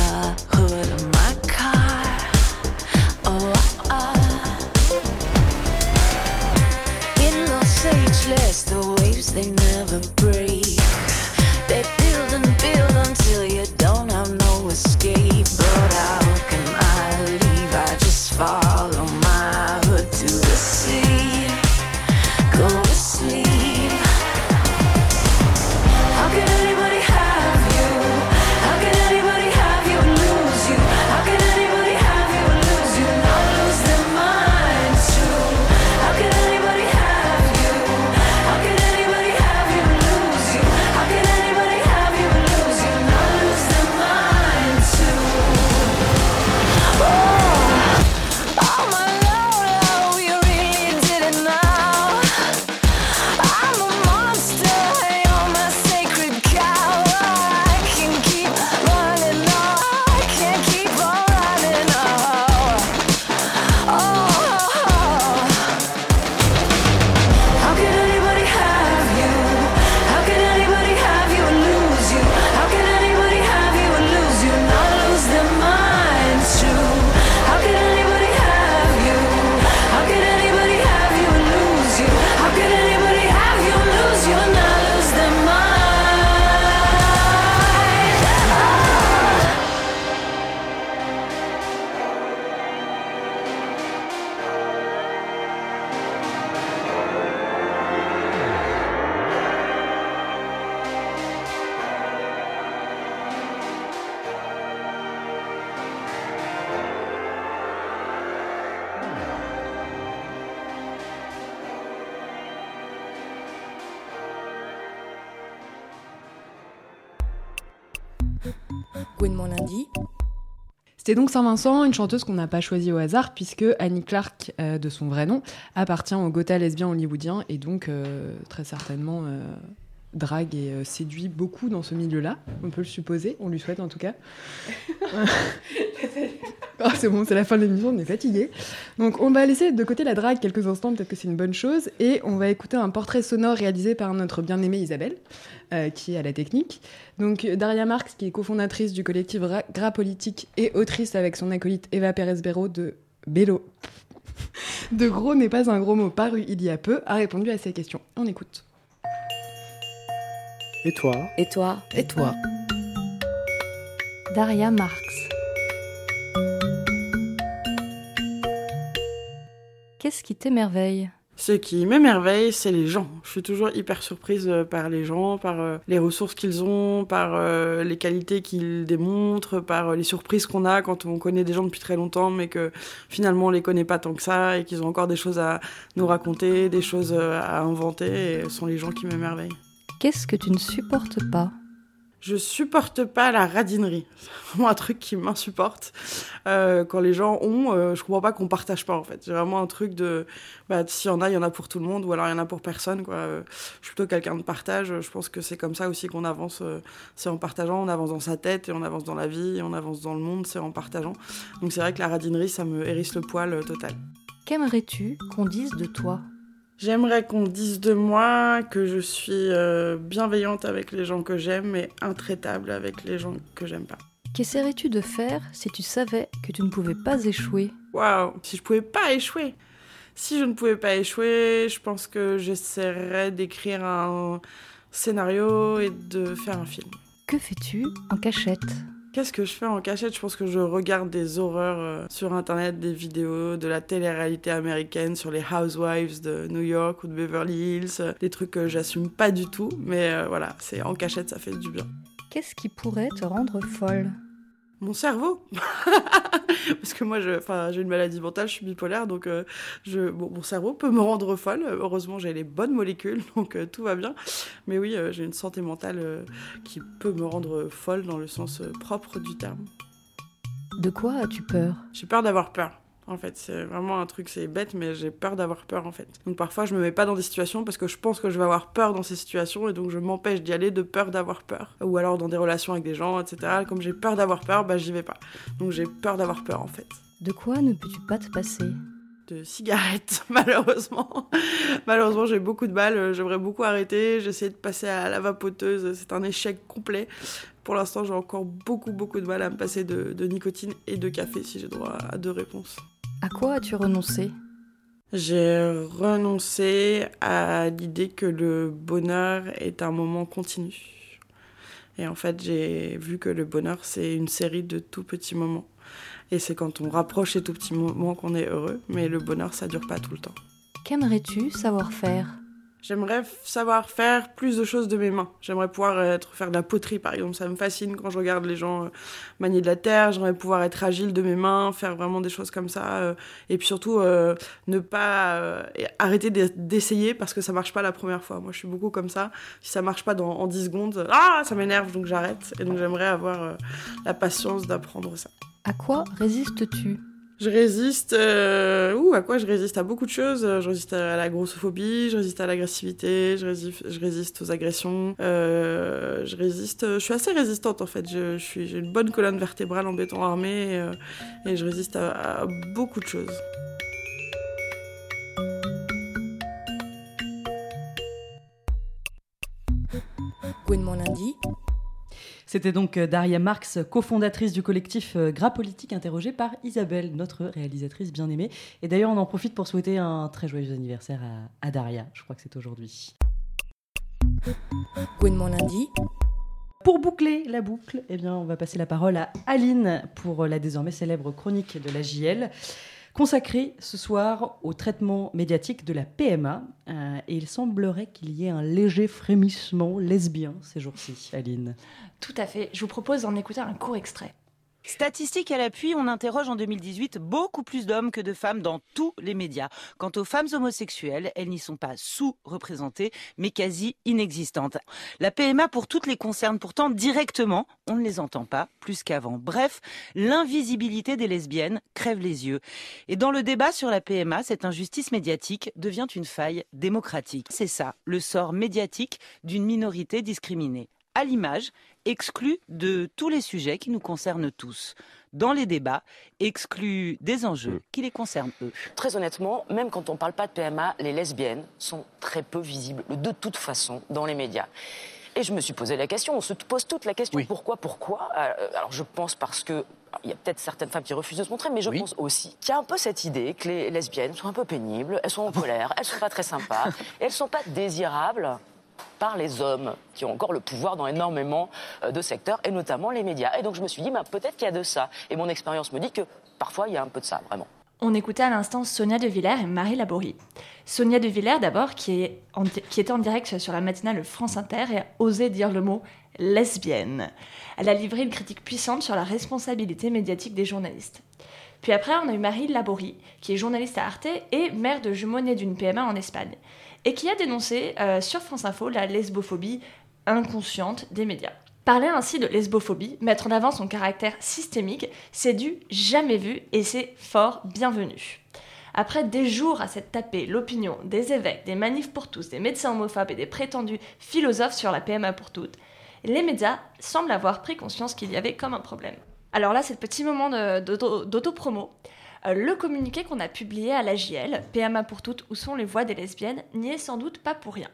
Lundi. C'était donc Saint-Vincent, une chanteuse qu'on n'a pas choisie au hasard, puisque Annie Clark, euh, de son vrai nom, appartient au Gotha lesbien hollywoodien, et donc euh, très certainement euh, drague et euh, séduit beaucoup dans ce milieu-là. On peut le supposer, on lui souhaite en tout cas. Ah, c'est bon, c'est la fin de l'émission, on est fatigué. Donc on va laisser de côté la drague quelques instants, peut-être que c'est une bonne chose, et on va écouter un portrait sonore réalisé par notre bien-aimée Isabelle, euh, qui est à la technique. Donc Daria Marx, qui est cofondatrice du collectif Ra- Gras Politique et autrice avec son acolyte Eva Pérez-Béro de Bélo. de gros n'est pas un gros mot paru il y a peu, a répondu à ces questions. On écoute. Et toi? Et toi? Et toi? Daria Marx. Qu'est-ce qui t'émerveille? Ce qui m'émerveille, c'est les gens. Je suis toujours hyper surprise euh, par les gens, par euh, les ressources qu'ils ont, par euh, les qualités qu'ils démontrent, par les surprises qu'on a quand on connaît des gens depuis très longtemps, mais que finalement on les connaît pas tant que ça et qu'ils ont encore des choses à nous raconter, des choses à inventer. Et ce sont les gens qui m'émerveillent. Qu'est-ce que tu ne supportes pas? Je supporte pas la radinerie. C'est vraiment un truc qui m'insupporte. Euh, quand les gens ont, euh, je comprends pas qu'on partage pas en fait. J'ai vraiment un truc de, bah, s'il y en a, il y en a pour tout le monde, ou alors il y en a pour personne. Quoi. Euh, Je suis plutôt quelqu'un de partage. Je pense que c'est comme ça aussi qu'on avance. C'est en partageant, on avance dans sa tête et on avance dans la vie, et on avance dans le monde. C'est en partageant. Donc c'est vrai que la radinerie, ça me hérisse le poil total. Qu'aimerais-tu qu'on dise de toi? J'aimerais qu'on dise de moi que je suis euh, bienveillante avec les gens que j'aime et intraitable avec les gens que j'aime pas. Qu'essaierais-tu de faire si tu savais que tu ne pouvais pas échouer? Waouh, si je pouvais pas échouer. Si je ne pouvais pas échouer, je pense que j'essaierais d'écrire un scénario et de faire un film. Que fais-tu en cachette? Qu'est-ce que je fais en cachette? Je pense que je regarde des horreurs euh, sur internet, des vidéos de la télé-réalité américaine sur les housewives de New York ou de Beverly Hills, euh, des trucs que j'assume pas du tout, mais euh, voilà, c'est en cachette, ça fait du bien. Qu'est-ce qui pourrait te rendre folle? Mon cerveau Parce que moi, j'ai une maladie mentale, je suis bipolaire, donc euh, je, bon, mon cerveau peut me rendre folle. Heureusement, j'ai les bonnes molécules, donc euh, tout va bien. Mais oui, euh, j'ai une santé mentale qui peut me rendre folle dans le sens propre du terme. De quoi as-tu peur? J'ai peur d'avoir peur. En fait, c'est vraiment un truc, c'est bête, mais j'ai peur d'avoir peur en fait. Donc parfois, je me mets pas dans des situations parce que je pense que je vais avoir peur dans ces situations et donc je m'empêche d'y aller de peur d'avoir peur. Ou alors dans des relations avec des gens, etc. Comme j'ai peur d'avoir peur, bah j'y vais pas. Donc j'ai peur d'avoir peur en fait. De quoi ne peux-tu pas te passer? De cigarettes, malheureusement. malheureusement, j'ai beaucoup de balles, j'aimerais beaucoup arrêter, j'essaie de passer à la vapoteuse, c'est un échec complet. Pour l'instant, j'ai encore beaucoup, beaucoup de mal à me passer de, de nicotine et de café si j'ai droit à deux réponses. À quoi as-tu renoncé? J'ai renoncé à l'idée que le bonheur est un moment continu. Et en fait, j'ai vu que le bonheur, c'est une série de tout petits moments. Et c'est quand on rapproche ces tout petits moments qu'on est heureux, mais le bonheur, ça dure pas tout le temps. Qu'aimerais-tu savoir faire? J'aimerais savoir faire plus de choses de mes mains. J'aimerais pouvoir être, faire de la poterie, par exemple. Ça me fascine quand je regarde les gens euh, manier de la terre. J'aimerais pouvoir être agile de mes mains, faire vraiment des choses comme ça. euh, et puis surtout, euh, ne pas euh, arrêter d'e- d'essayer parce que ça marche pas la première fois. Moi, je suis beaucoup comme ça. Si ça marche pas dans, en 10 secondes, ah, ça m'énerve, donc j'arrête. Et donc, j'aimerais avoir euh, la patience d'apprendre ça. À quoi résistes-tu? Je résiste. euh, à quoi je résiste? À beaucoup de choses. Je résiste à la grossophobie, je résiste à l'agressivité, je résiste, aux agressions. euh, je résiste. Je suis assez résistante en fait. Je, suis, j'ai une bonne colonne vertébrale en béton armé et, euh, et je résiste à, beaucoup de choses. Gwen lundi. C'était donc euh, Daria Marx, cofondatrice du collectif euh, Gras Politique, interrogée par Isabelle, notre réalisatrice bien aimée. Et d'ailleurs, on en profite pour souhaiter un très joyeux anniversaire à, à Daria. Je crois que c'est aujourd'hui. Mon lundi? Pour boucler la boucle, eh bien, on va passer la parole à Aline pour la désormais célèbre chronique de la JL, consacrée ce soir au traitement médiatique de la PMA. Euh, et il semblerait qu'il y ait un léger frémissement lesbien ces jours-ci, Aline. Tout à fait. Je vous propose d'en écouter un court extrait. Statistiques à l'appui, on interroge en 2018 beaucoup plus d'hommes que de femmes dans tous les médias. Quant aux femmes homosexuelles, elles n'y sont pas sous-représentées, mais quasi inexistantes. La PMA pour toutes les concerne pourtant directement, on ne les entend pas plus qu'avant. Bref, l'invisibilité des lesbiennes crève les yeux. Et dans le débat sur la PMA, cette injustice médiatique devient une faille démocratique. C'est ça, le sort médiatique d'une minorité discriminée. À l'image, exclue de tous les sujets qui nous concernent tous. Dans les débats, exclue des enjeux qui les concernent eux. Très honnêtement, même quand on ne parle pas de PMA, les lesbiennes sont très peu visibles de toute façon dans les médias. Et je me suis posé la question, on se pose toute la question, pourquoi, pourquoi Euh, Alors je pense parce que il y a peut-être certaines femmes qui refusent de se montrer, mais je pense aussi qu'il y a un peu cette idée que les lesbiennes sont un peu pénibles, elles sont en colère, elles sont pas très sympas, et elles sont pas désirables par les hommes qui ont encore le pouvoir dans énormément euh, de secteurs, et notamment les médias. Et donc je me suis dit, bah, peut-être qu'il y a de ça. Et mon expérience me dit que parfois il y a un peu de ça, vraiment. On écoutait à l'instant Sonia De Villers et Marie Laborie. Sonia De Villers, d'abord, qui, est qui était en direct sur la matinale France Inter et a osé dire le mot lesbienne. Elle a livré une critique puissante sur la responsabilité médiatique des journalistes. Puis après, on a eu Marie Laborie, qui est journaliste à Arte et mère de jumeaux nés d'une PMA en Espagne, et qui a dénoncé euh, sur France Info la lesbophobie inconsciente des médias. Parler ainsi de lesbophobie, mettre en avant son caractère systémique, c'est du jamais vu et c'est fort bienvenu. Après des jours à s'être tapé l'opinion des évêques, des manifs pour tous, des médecins homophobes et des prétendus philosophes sur la PMA pour toutes, les médias semblent avoir pris conscience qu'il y avait comme un problème. Alors là, c'est le petit moment d'auto-promo. Le communiqué qu'on a publié à la JL, PMA pour toutes, où sont les voix des lesbiennes, n'y est sans doute pas pour rien.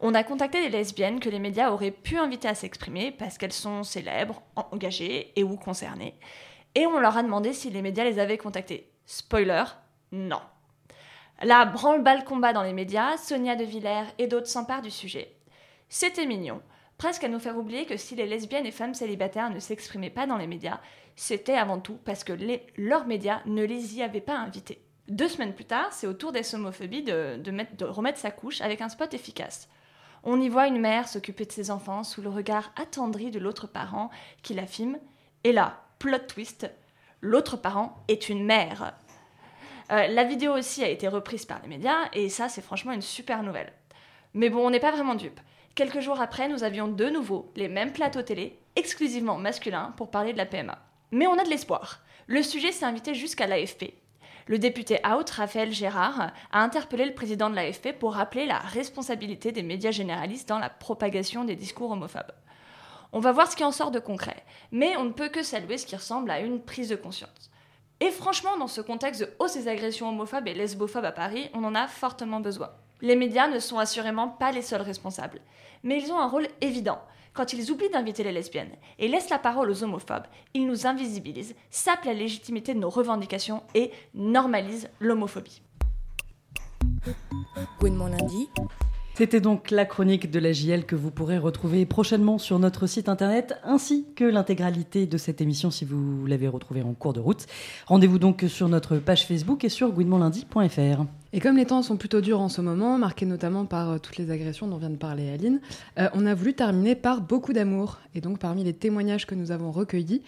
On a contacté des lesbiennes que les médias auraient pu inviter à s'exprimer parce qu'elles sont célèbres, engagées et ou concernées. Et on leur a demandé si les médias les avaient contactées. Spoiler, non. La branle-balle combat dans les médias, Sonia De Villers et d'autres s'emparent du sujet. C'était mignon, presque à nous faire oublier que si les lesbiennes et femmes célibataires ne s'exprimaient pas dans les médias, c'était avant tout parce que leurs médias ne les y avaient pas invités. Deux semaines plus tard, c'est au tour des homophobies de remettre sa couche avec un spot efficace. On y voit une mère s'occuper de ses enfants sous le regard attendri de l'autre parent qui la filme. Et là, plot twist, l'autre parent est une mère. Euh, la vidéo aussi a été reprise par les médias et ça, c'est franchement une super nouvelle. Mais bon, on n'est pas vraiment dupe. Quelques jours après, nous avions de nouveau les mêmes plateaux télé, exclusivement masculins, pour parler de la PMA. Mais on a de l'espoir. Le sujet s'est invité jusqu'à l'AFP. Le député Out, Raphaël Gérard, a interpellé le président de l'AFP pour rappeler la responsabilité des médias généralistes dans la propagation des discours homophobes. On va voir ce qui en sort de concret, mais on ne peut que saluer ce qui ressemble à une prise de conscience. Et franchement, dans ce contexte de hausse des agressions homophobes et lesbophobes à Paris, on en a fortement besoin. Les médias ne sont assurément pas les seuls responsables, mais ils ont un rôle évident. Quand ils oublient d'inviter les lesbiennes et laissent la parole aux homophobes, ils nous invisibilisent, sapent la légitimité de nos revendications et normalisent l'homophobie. C'était donc la chronique de la JL que vous pourrez retrouver prochainement sur notre site internet, ainsi que l'intégralité de cette émission si vous l'avez retrouvée en cours de route. Rendez-vous donc sur notre page Facebook et sur gouinementlundi.fr. Et comme les temps sont plutôt durs en ce moment, marqués notamment par euh, toutes les agressions dont vient de parler Aline, euh, on a voulu terminer par beaucoup d'amour. Et donc parmi les témoignages que nous avons recueillis,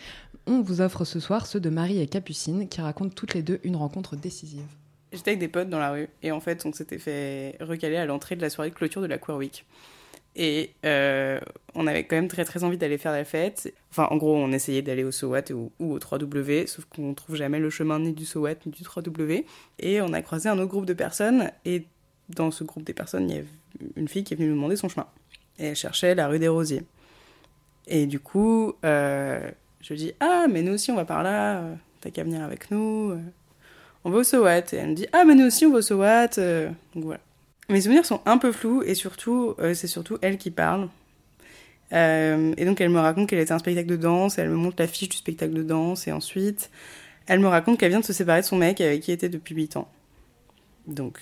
on vous offre ce soir ceux de Marie et Capucine qui racontent toutes les deux une rencontre décisive. J'étais avec des potes dans la rue et en fait on s'était fait recaler à l'entrée de la soirée de clôture de la Queer Week. Et euh, on avait quand même très très envie d'aller faire la fête. Enfin en gros on essayait d'aller au SOWAT ou, au 3W, sauf qu'on trouve jamais le chemin ni du SOWAT ni du 3W. Et on a croisé un autre groupe de personnes et dans ce groupe des personnes il y avait une fille qui est venue nous demander son chemin. Et elle cherchait la rue des Rosiers. Et du coup euh, je dis ah mais nous aussi on va par là, t'as qu'à venir avec nous. on va au SOWAT. Et elle me dit, ah, mais nous aussi, on va au SOWAT. donc voilà. Mes souvenirs sont un peu flous et surtout, euh, c'est surtout elle qui parle. Euh, et donc, elle me raconte qu'elle était un spectacle de danse, elle me montre la fiche du spectacle de danse et ensuite, elle me raconte qu'elle vient de se séparer de son mec avec qui elle était depuis 8 ans. Donc,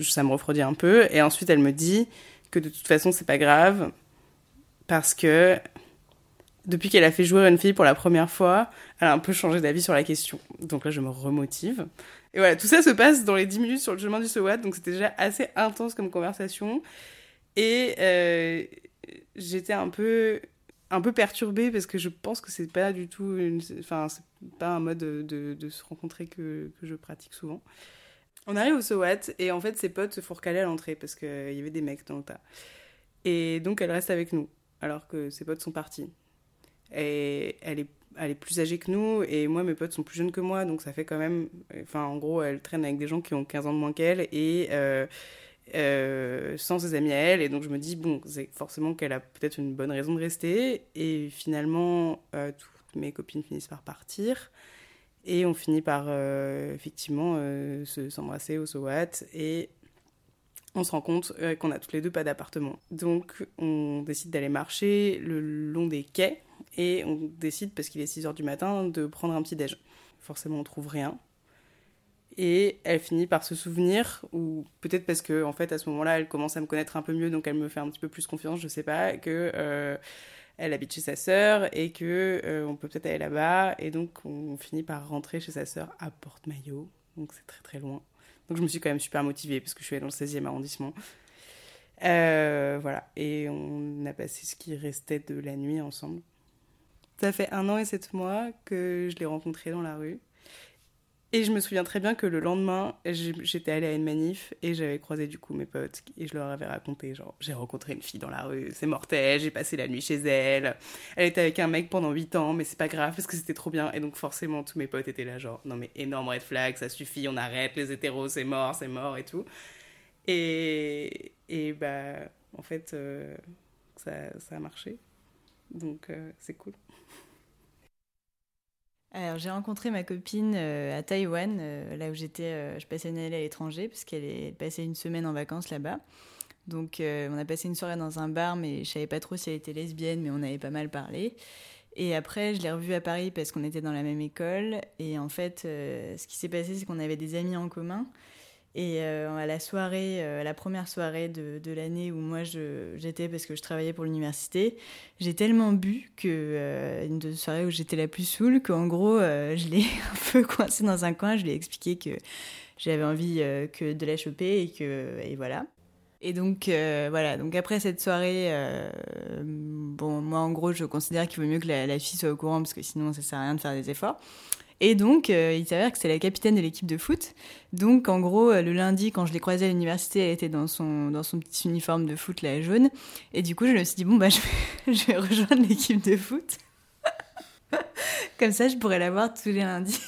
ça me refroidit un peu. Et ensuite, elle me dit que de toute façon, c'est pas grave parce que depuis qu'elle a fait jouer une fille pour la première fois, elle a un peu changé d'avis sur la question. Donc là, je me remotive. Et voilà, tout ça se passe dans les 10 minutes sur le chemin du SOWAT, donc c'était déjà assez intense comme conversation. Et euh, j'étais un peu un peu perturbée parce que je pense que c'est pas du tout enfin c'est pas un mode de, se rencontrer que, je pratique souvent. On arrive au SOAT et en fait ses potes se font à l'entrée parce qu'il y avait des mecs dans le tas. Et donc elle reste avec nous alors que ses potes sont partis. Et elle est elle est plus âgée que nous et moi mes potes sont plus jeunes que moi donc ça fait quand même enfin en gros elle traîne avec des gens qui ont 15 ans de moins qu'elle et euh, euh, sans ses amis à elle et donc je me dis bon c'est forcément qu'elle a peut-être une bonne raison de rester et finalement euh, toutes mes copines finissent par partir et on finit par effectivement se- s'embrasser au SOAT et on se rend compte qu'on a toutes les deux pas d'appartement. Donc on décide d'aller marcher le long des quais et on décide, parce qu'il est 6h du matin, de prendre un petit déj. Forcément on trouve rien. Et elle finit par se souvenir, ou peut-être parce que fait à ce moment-là elle commence à me connaître un peu mieux, donc elle me fait un petit peu plus confiance, je sais pas, que euh, elle habite chez sa sœur et que euh, on peut peut-être aller là-bas. Et donc on finit par rentrer chez sa sœur à Porte-Maillot, donc c'est très très loin. Donc je me suis quand même super motivée parce que je suis allée dans le 16e arrondissement. Euh, voilà, et on a passé ce qui restait de la nuit ensemble. Ça fait un an et sept mois que je l'ai rencontré dans la rue. Et je me souviens très bien que le lendemain, j'étais allée à une manif et j'avais croisé du coup mes potes et je leur avais raconté genre j'ai rencontré une fille dans la rue, c'est mortel, j'ai passé la nuit chez elle. Elle était avec un mec pendant 8 ans mais c'est pas grave parce que c'était trop bien et donc forcément tous mes potes étaient là genre non mais énorme red flag, ça suffit, on arrête les hétéros, c'est mort, c'est mort et tout. Et et bah en fait euh, ça ça a marché. Donc euh, c'est cool. Alors, j'ai rencontré ma copine euh, à Taïwan, euh, là où j'étais, euh, je passais une année à l'étranger, parce qu'elle est passée une semaine en vacances là-bas. Donc, on a passé une soirée dans un bar, mais je savais pas trop si elle était lesbienne, mais on avait pas mal parlé. Et après, je l'ai revue à Paris parce qu'on était dans la même école. Et en fait, ce qui s'est passé, c'est qu'on avait des amis en commun. Et euh, à la soirée, euh, la première soirée de, l'année où moi j'étais parce que je travaillais pour l'université, j'ai tellement bu que euh, une de soirées où j'étais la plus saoule qu'en gros euh, je l'ai un peu coincée dans un coin. Je lui ai expliqué que j'avais envie que de la choper et que et voilà. Et donc voilà. Donc après cette soirée, bon moi en gros je considère qu'il vaut mieux que la, la fille soit au courant parce que sinon ça sert à rien de faire des efforts. Et donc, euh, il s'avère que c'est la capitaine de l'équipe de foot. Donc, en gros, euh, le lundi, quand je l'ai croisée à l'université, elle était dans son, dans son petit uniforme de foot, là, jaune. Et du coup, je me suis dit, bon, bah, je vais, rejoindre l'équipe de foot. Comme ça, je pourrais la voir tous les lundis.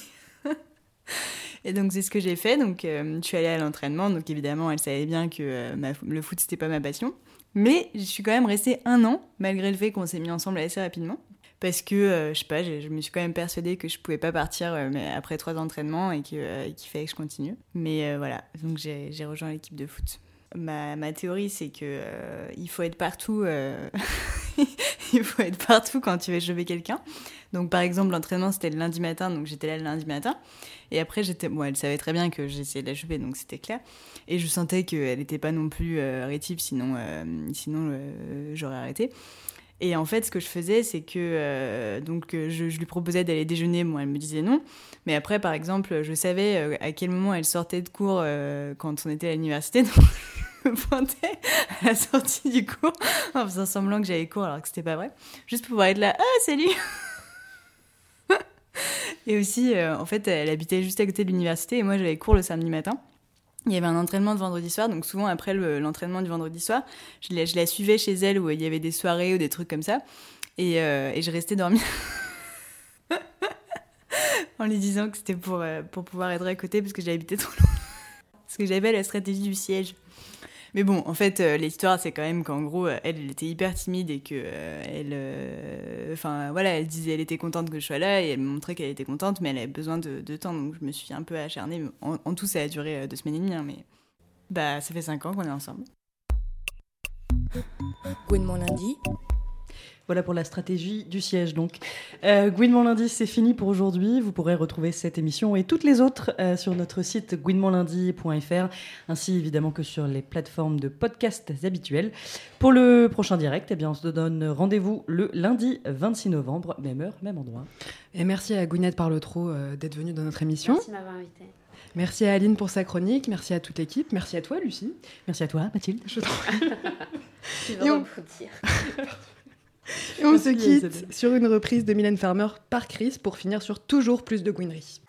Et donc, c'est ce que j'ai fait. Donc, euh, je suis allée à l'entraînement. Donc, évidemment, elle savait bien que euh, le foot, c'était pas ma passion. Mais je suis quand même restée un an, malgré le fait qu'on s'est mis ensemble assez rapidement. Parce que, euh, je sais pas, je, me suis quand même persuadée que je pouvais pas partir euh, mais après trois entraînements et euh, qu'il fallait que je continue. Mais voilà, donc j'ai rejoint l'équipe de foot. Ma, théorie, c'est que il faut être partout. il faut être partout quand tu veux choper quelqu'un. Donc, par exemple, l'entraînement c'était le lundi matin, donc j'étais là le lundi matin. Et après, elle savait très bien que j'essayais de la choper, donc c'était clair. Et je sentais qu'elle n'était pas non plus rétive, sinon, sinon j'aurais arrêté. Et en fait, ce que je faisais, c'est que euh, donc euh, je, lui proposais d'aller déjeuner. Bon, elle me disait non. Mais après, par exemple, je savais euh, à quel moment elle sortait de cours quand on était à l'université. Donc, je me pointais à la sortie du cours en faisant semblant que j'avais cours alors que c'était pas vrai. Juste pour pouvoir être là. Ah, salut Et aussi, en fait, elle habitait juste à côté de l'université et moi, j'avais cours le samedi matin. Il y avait un entraînement de vendredi soir, donc souvent après le- l'entraînement du vendredi soir, je la, suivais chez elle où il y avait des soirées ou des trucs comme ça, et, euh, je restais dormir en lui disant que c'était pour, euh, pour pouvoir être à côté parce que j'habitais trop loin. Parce que j'avais la stratégie du siège. Mais bon, en fait, euh, l'histoire, c'est quand même qu'en gros, euh, elle, était hyper timide et que euh, elle, enfin voilà, elle disait, elle était contente que je sois là et elle me montrait qu'elle était contente, mais elle avait besoin de, temps, donc je me suis un peu acharnée. En, tout, ça a duré deux semaines et demie, hein, mais bah, ça fait cinq ans qu'on est ensemble. Mon lundi. Voilà pour la stratégie du siège. Donc, euh, Gouinement lundi, c'est fini pour aujourd'hui. Vous pourrez retrouver cette émission et toutes les autres euh, sur notre site gouinementlundi.fr, ainsi évidemment que sur les plateformes de podcasts habituelles. Pour le prochain direct, eh bien, on se donne rendez-vous le lundi 26 novembre, même heure, même endroit. Et merci à Gwyneth Parlotro euh, d'être venue dans notre émission. Merci de m'avoir invité. Merci à Aline pour sa chronique, merci à toute l'équipe, merci à toi Lucie. Merci à toi Mathilde. Je t'en Tu Et veux on- refoutir. On se quitte sur une reprise de Mylène Farmer par Chris pour finir sur toujours plus de Gwynerie.